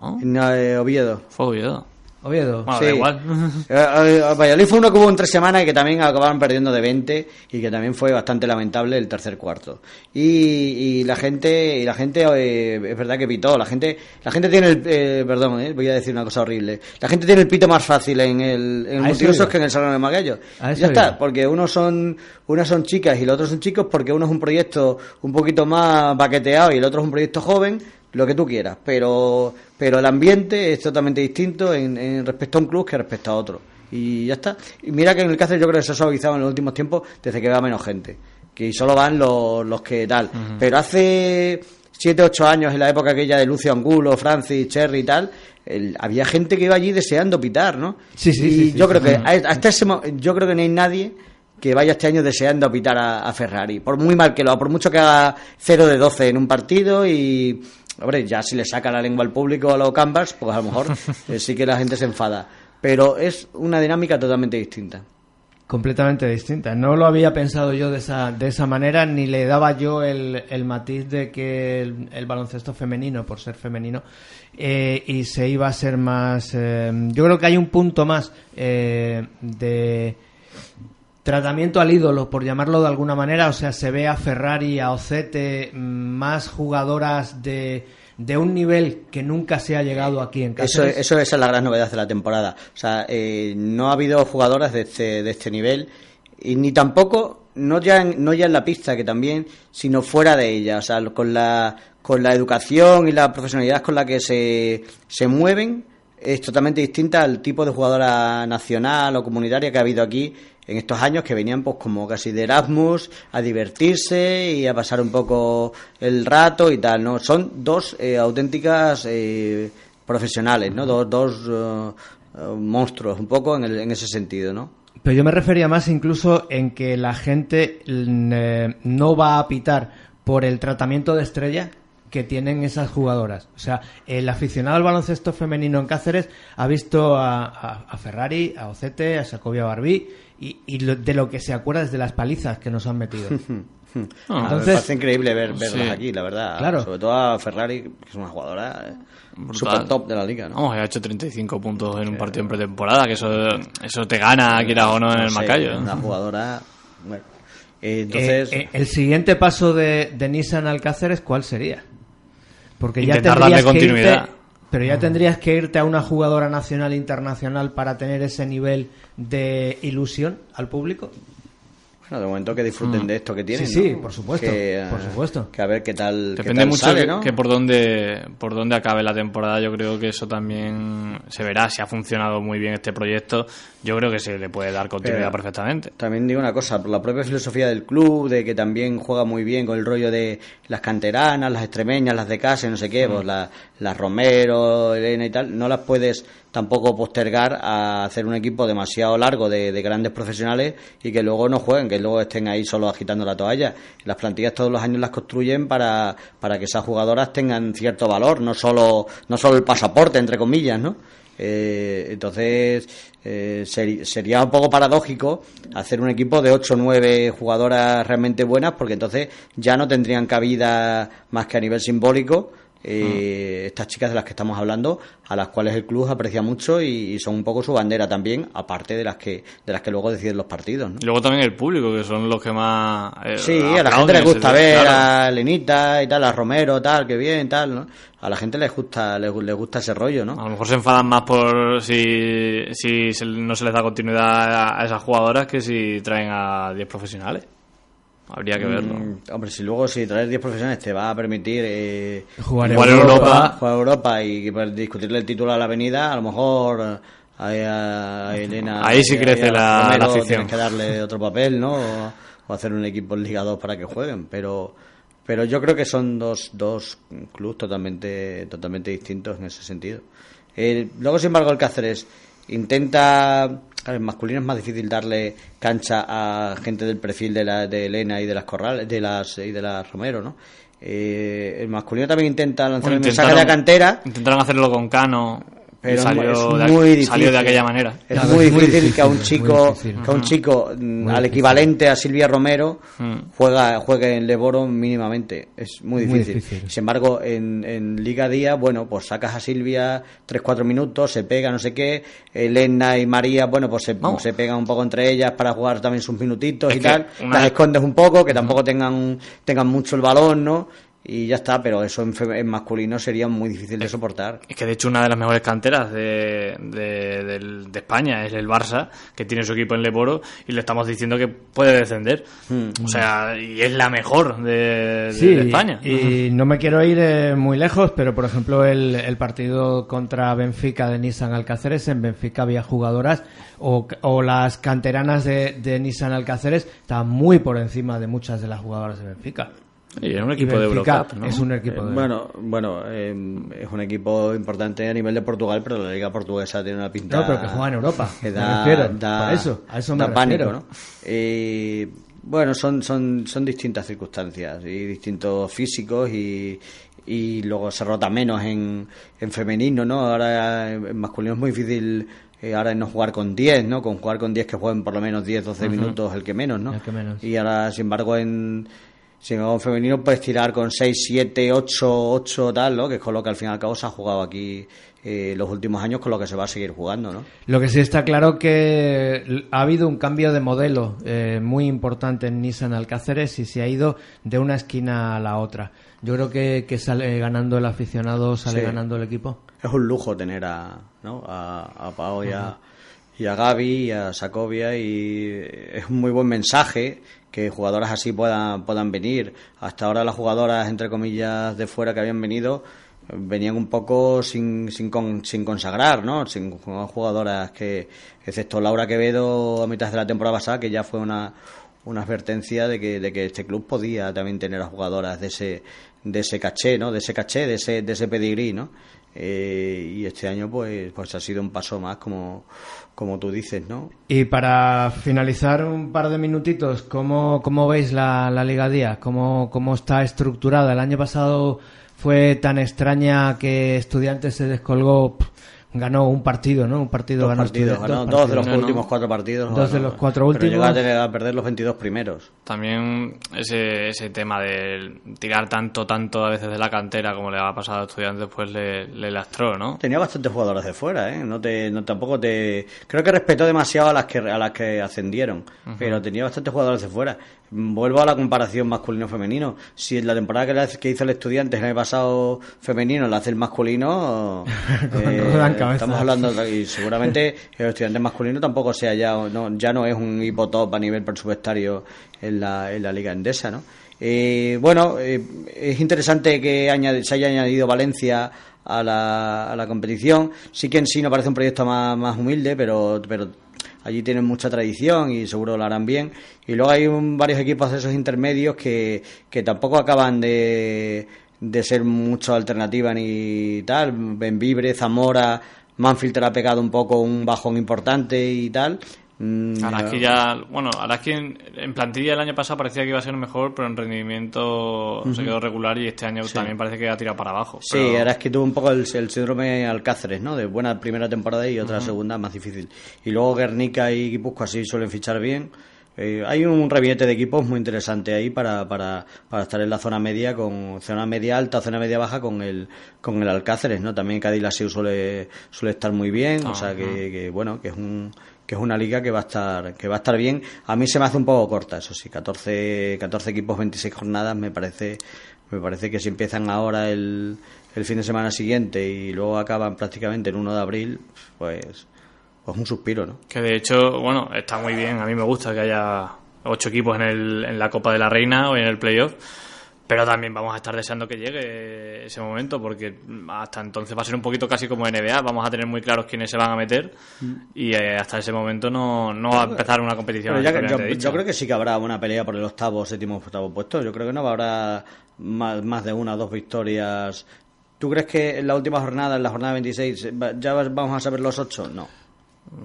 ¿No? no eh, Oviedo. Fue Oviedo. Oviedo. Bueno, sí. da igual. Eh, Valladolid fue uno que hubo en tres semanas y que también acabaron perdiendo de 20 y que también fue bastante lamentable el tercer cuarto. Y, y la gente, y la gente eh, es verdad que pitó. La gente, la gente tiene el, eh, perdón, eh, voy a decir una cosa horrible. La gente tiene el pito más fácil en el, en el multiusos que en el salón de Magallo. Ya está, porque unos son, unas son chicas y los otros son chicos porque uno es un proyecto un poquito más baqueteado y el otro es un proyecto joven lo que tú quieras, pero, pero el ambiente es totalmente distinto en, en, respecto a un club que respecto a otro. Y ya está. Y mira que en el Cáceres yo creo que se ha suavizado en los últimos tiempos desde que va menos gente. Que solo van los, los que tal. Uh -huh. Pero hace 7, 8 años, en la época aquella de Lucio Angulo, Francis, Cherry y tal, el, había gente que iba allí deseando pitar, ¿no? Sí, sí, y sí, yo sí, creo sí. que hasta ese yo creo que no hay nadie que vaya este año deseando pitar a, a, Ferrari. Por muy mal que lo haga, por mucho que haga 0 de 12 en un partido y Hombre, ya si le saca la lengua al público a los canvas, pues a lo mejor eh, sí que la gente se enfada. Pero es una dinámica totalmente distinta. Completamente distinta. No lo había pensado yo de esa, de esa manera, ni le daba yo el, el matiz de que el, el, baloncesto femenino, por ser femenino, eh, y se iba a ser más... Eh, yo creo que hay un punto más de tratamiento al ídolo, por llamarlo de alguna manera, o sea, se ve a Ferrari, a Ocete, más jugadoras de, de un nivel que nunca se ha llegado aquí en Cáceres. Eso, eso esa es la gran novedad de la temporada. O sea, eh, no ha habido jugadoras de este, de este nivel y ni tampoco, no ya, en, no ya en la pista, que también, sino fuera de ella. O sea, con la, con la educación y la profesionalidad con la que se, se mueven es totalmente distinta al tipo de jugadora nacional o comunitaria que ha habido aquí en estos años que venían pues como casi de Erasmus a divertirse y a pasar un poco el rato y tal, ¿no? Son dos eh, auténticas eh, profesionales, ¿no? Dos, dos uh, monstruos un poco en, el, en ese sentido, ¿no? Pero yo me refería más incluso en que la gente eh, no va a pitar por el tratamiento de estrella que tienen esas jugadoras. O sea, el aficionado al baloncesto femenino en Cáceres ha visto a, a, a Ferrari, a Ocete, a Sacobia Barbí y, y lo- de lo que se acuerda es de las palizas que nos han metido. Ah, Entonces- me parece increíble ver, verlas Sí. aquí, la verdad. Claro. Sobre todo a Ferrari, que es una jugadora eh, super top de la liga, ¿no? Vamos, ha hecho 35 puntos en un partido en pretemporada, que eso, eso te gana, quieras o no, en el sé, Macayo. Una jugadora. Bueno. Eh, entonces. Eh, eh, el siguiente paso de, de Nissan Alcáceres, ¿cuál sería? Porque ya Intentar tendrías darle que irte, pero ya tendrías que irte a una jugadora nacional e internacional para tener ese nivel de ilusión al público. Bueno, de momento que disfruten de esto que tienen. Sí, sí, ¿no? por supuesto, Que, eh, por supuesto. Que a ver qué tal. qué Depende tal mucho sale, que, ¿no? que por dónde por dónde acabe la temporada. Yo creo que eso también se verá si ha funcionado muy bien este proyecto. Yo creo que se le puede dar continuidad Pero- perfectamente. También digo una cosa, por la propia filosofía del club, de que también juega muy bien con el rollo de las canteranas, las extremeñas, las de casa y no sé qué, pues las, las Romero, Elena y tal, no las puedes tampoco postergar a hacer un equipo demasiado largo de, de grandes profesionales y que luego no jueguen, que luego estén ahí solo agitando la toalla. Las plantillas todos los años las construyen para, para que esas jugadoras tengan cierto valor, no solo, no solo el pasaporte, entre comillas, ¿no? Eh, entonces, eh, sería un poco paradójico hacer un equipo de 8 o 9 jugadoras realmente buenas, porque entonces ya no tendrían cabida más que a nivel simbólico. Eh, Estas chicas de las que estamos hablando, a las cuales el club aprecia mucho y, y son un poco su bandera también, aparte de las que de las que luego deciden los partidos. ¿no? Y luego también el público, que son los que más. eh, Sí, a la gente le gusta ver claro. a Lenita y tal, a Romero, tal, que bien, tal, ¿no? A la gente les gusta, les, les gusta ese rollo, ¿no? A lo mejor se enfadan más por si, si se- no se les da continuidad a, a esas jugadoras que si traen a 10 profesionales. Habría que verlo. Mm, hombre, si luego si traes 10 profesiones te va a permitir eh, Jugar Jugar en Europa. jugar a Europa y pues, discutirle el título a la avenida, a lo mejor ahí a, a Elena. Ahí sí a- crece a la- Romero la afición. Tienes que darle otro papel, ¿no? O, o hacer un equipo en Liga 2 para que jueguen, pero. Pero yo creo que son dos, dos clubes totalmente, totalmente distintos en ese sentido. Eh, luego, sin embargo, el Cáceres intenta. Claro, en masculino es más difícil darle cancha a gente del perfil de, la, de Elena y de las Corrales, de las y de las Romero, ¿no? Eh, el masculino también intenta lanzar Bueno, el mensaje a la cantera, Intentaron hacerlo con Cano pero salió, es de, muy difícil. salió de aquella manera. Es muy difícil, que a un chico, que a un chico mm, Muy al equivalente a Silvia Romero Mm. juega, juegue en Leboro mínimamente. Es muy Muy difícil. difícil. Sin embargo, en, en Liga Día, bueno, pues sacas a Silvia 3-4 minutos, se pega no sé qué. Elena y María, bueno, pues se, Vamos. se pegan un poco entre ellas para jugar también sus minutitos Es y tal. una- Las escondes un poco, que tampoco tengan, tengan mucho el balón, ¿no? Y ya está, pero eso en, masculino sería muy difícil de soportar. Es que de hecho una de las mejores canteras de, de, España es el Barça, que tiene su equipo en Leboro y le estamos diciendo que puede descender. O sea, y es la mejor de, de- Sí, de España. y no me quiero ir eh, muy lejos, pero por ejemplo el, el partido contra Benfica de Nissan Alcáceres, en Benfica había jugadoras o, o las canteranas de, de Nissan Alcáceres estaban muy por encima de muchas de las jugadoras de Benfica. Y es un Y equipo de Eurocup, ¿no? es un equipo de... Bueno, bueno, eh, es un equipo importante a nivel de Portugal, pero la liga portuguesa tiene una pinta. No, pero que juega en Europa, Que me da, refiero, da- por eso, a eso me da pánico. Eh, bueno, son, son, son distintas circunstancias y distintos físicos y, y luego se rota menos en, en femenino, ¿no? Ahora en masculino es muy difícil. eh, ahora no jugar con 10, ¿no? Con jugar con 10 que jueguen por lo menos 10, 12 minutos, el que menos, ¿no? El que menos. Y ahora, sin embargo, en, sin embargo, en femenino puedes tirar con 6, 7, 8, 8, tal, ¿no? Que es con lo que al fin y al cabo se ha jugado aquí eh, los últimos años, con lo que se va a seguir jugando, ¿no? Lo que sí está claro que ha habido un cambio de modelo eh, muy importante en Nissan Alcáceres y se ha ido de una esquina a la otra. Yo creo que, que sale ganando el aficionado, sale Sí. ganando el equipo. Es un lujo tener a, ¿no? a, a Pau y a, y a Gaby y a Sacovia y es un muy buen mensaje que jugadoras así puedan, puedan venir. Hasta ahora las jugadoras, entre comillas, de fuera que habían venido venían un poco sin, sin, con- sin consagrar, ¿no? Sin jugadoras que, excepto Laura Quevedo a mitad de la temporada pasada, que ya fue una, una advertencia de que, de que este club podía también tener a jugadoras de ese, de ese caché, ¿no? De ese caché, de ese, de ese pedigrí, ¿no? Eh, y este año pues, pues ha sido un paso más como, como tú dices, ¿no? Y para finalizar un par de minutitos, ¿cómo, cómo veis la, la Liga Día? ¿Cómo, ¿Cómo está estructurada? El año pasado fue tan extraña que Estudiantes se descolgó ganó un partido, ¿no? Un partido dos ganó partidos, Estudiantes, ganó dos dos de los partidos. últimos cuatro partidos. Dos de los cuatro pero últimos. llegó a, tener- a perder los 22 primeros. También ese, ese tema de tirar tanto, tanto a veces de la cantera como le ha pasado a estudiantes, pues le, le lastró, ¿no? Tenía bastantes jugadores de fuera, ¿eh? No te, no, tampoco te... Creo que respetó demasiado a las que, a las que ascendieron, pero tenía bastantes jugadores de fuera. Vuelvo a la comparación masculino-femenino. Si en la temporada que, la- que hizo el estudiante el año pasado femenino la hace el masculino, eh, estamos hablando... Y seguramente el estudiante masculino tampoco sea ya... No, ya no es un equipo top a nivel presupuestario en la, en la Liga Endesa, ¿no? Eh, bueno, eh, es interesante que añade- se haya añadido Valencia a la, a la competición. Sí que en sí no parece un proyecto más, más humilde, pero, pero allí tienen mucha tradición y seguro lo harán bien. Y luego hay un- varios equipos de esos intermedios que, que tampoco acaban de, de ser mucho alternativa ni tal. Benvibre, Zamora, Manfield ha pegado un poco un bajón importante y tal. Mm, Araski ya, bueno, Araski en, en plantilla el año pasado parecía que iba a ser mejor, pero en rendimiento se quedó regular y este año también parece que ha tirado para abajo. Sí, pero- ahora es que tuvo un poco el, el síndrome Alcáceres, ¿no? De buena primera temporada y otra segunda más difícil. Y luego Guernica y Guipúzcoa sí suelen fichar bien. Eh, hay un rabillete de equipos muy interesante ahí para, para, para estar en la zona media, con zona media alta, zona media baja con el, con el Alcáceres, ¿no? También Cádiz Laseu suele, suele estar muy bien, o sea que, que, bueno, que es un que es una liga que va a estar que va a estar bien. A mí se me hace un poco corta, eso sí, 14, 14 equipos, 26 jornadas, me parece me parece que si empiezan ahora el, el fin de semana siguiente y luego acaban prácticamente el 1 de abril, pues pues un suspiro, ¿no? Que de hecho, bueno, está muy bien. A mí me gusta que haya ocho equipos en, el, en la Copa de la Reina o en el playoff. Pero también vamos a estar deseando que llegue ese momento, porque hasta entonces va a ser un poquito casi como NBA. Vamos a tener muy claros quiénes se van a meter y eh, hasta ese momento no, no va a empezar una competición. Pero ya que- yo, yo creo que sí que habrá una pelea por el octavo, séptimo, octavo puesto. Yo creo que no habrá más, más de una o dos victorias. ¿Tú crees que en la última jornada, en la jornada 26, va- ya vamos a saber los ocho? No.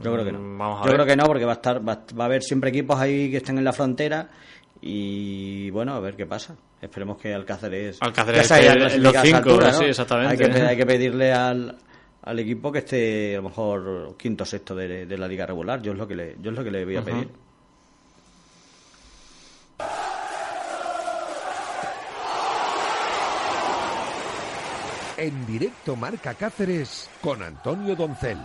Yo creo que no. Mm, vamos a Yo ver. creo que no, porque va a estar, va, va a haber siempre equipos ahí que estén en la frontera y bueno, a ver qué pasa. Esperemos que Alcáceres, Alcáceres los cinco, altura, ¿no? sí, exactamente. Hay que, pe- hay que pedirle al, al equipo que esté a lo mejor quinto o sexto de, de la liga regular. Yo es lo que le, yo es lo que le voy a pedir. En directo Marca Cáceres con Antonio Doncel.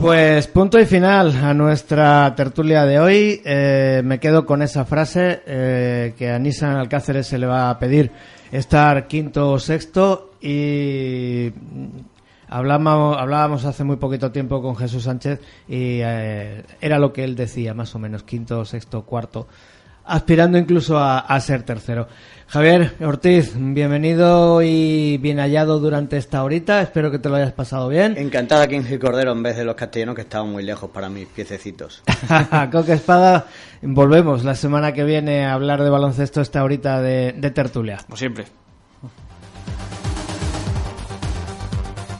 Pues punto y final a nuestra tertulia de hoy. Eh, me quedo con esa frase eh, que a Nissan Alcáceres se le va a pedir estar quinto o sexto y hablábamos, hablábamos hace muy poquito tiempo con Jesús Sánchez y eh, era lo que él decía, más o menos, quinto, sexto, cuarto, aspirando incluso a, a ser tercero. Javier Ortiz, bienvenido y bien hallado durante esta horita. Espero que te lo hayas pasado bien. Encantada King y Cordero en vez de los castellanos que estaban muy lejos para mis piececitos. Coque Espada, volvemos la semana que viene a hablar de baloncesto esta horita de, de tertulia. Como siempre.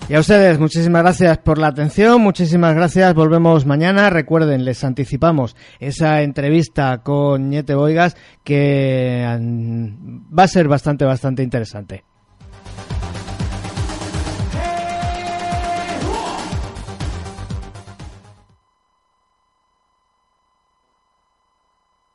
Y a ustedes, muchísimas gracias por la atención, muchísimas gracias, volvemos mañana. Recuerden, les anticipamos esa entrevista con Ñete Boigas que mm, va a ser bastante, bastante interesante.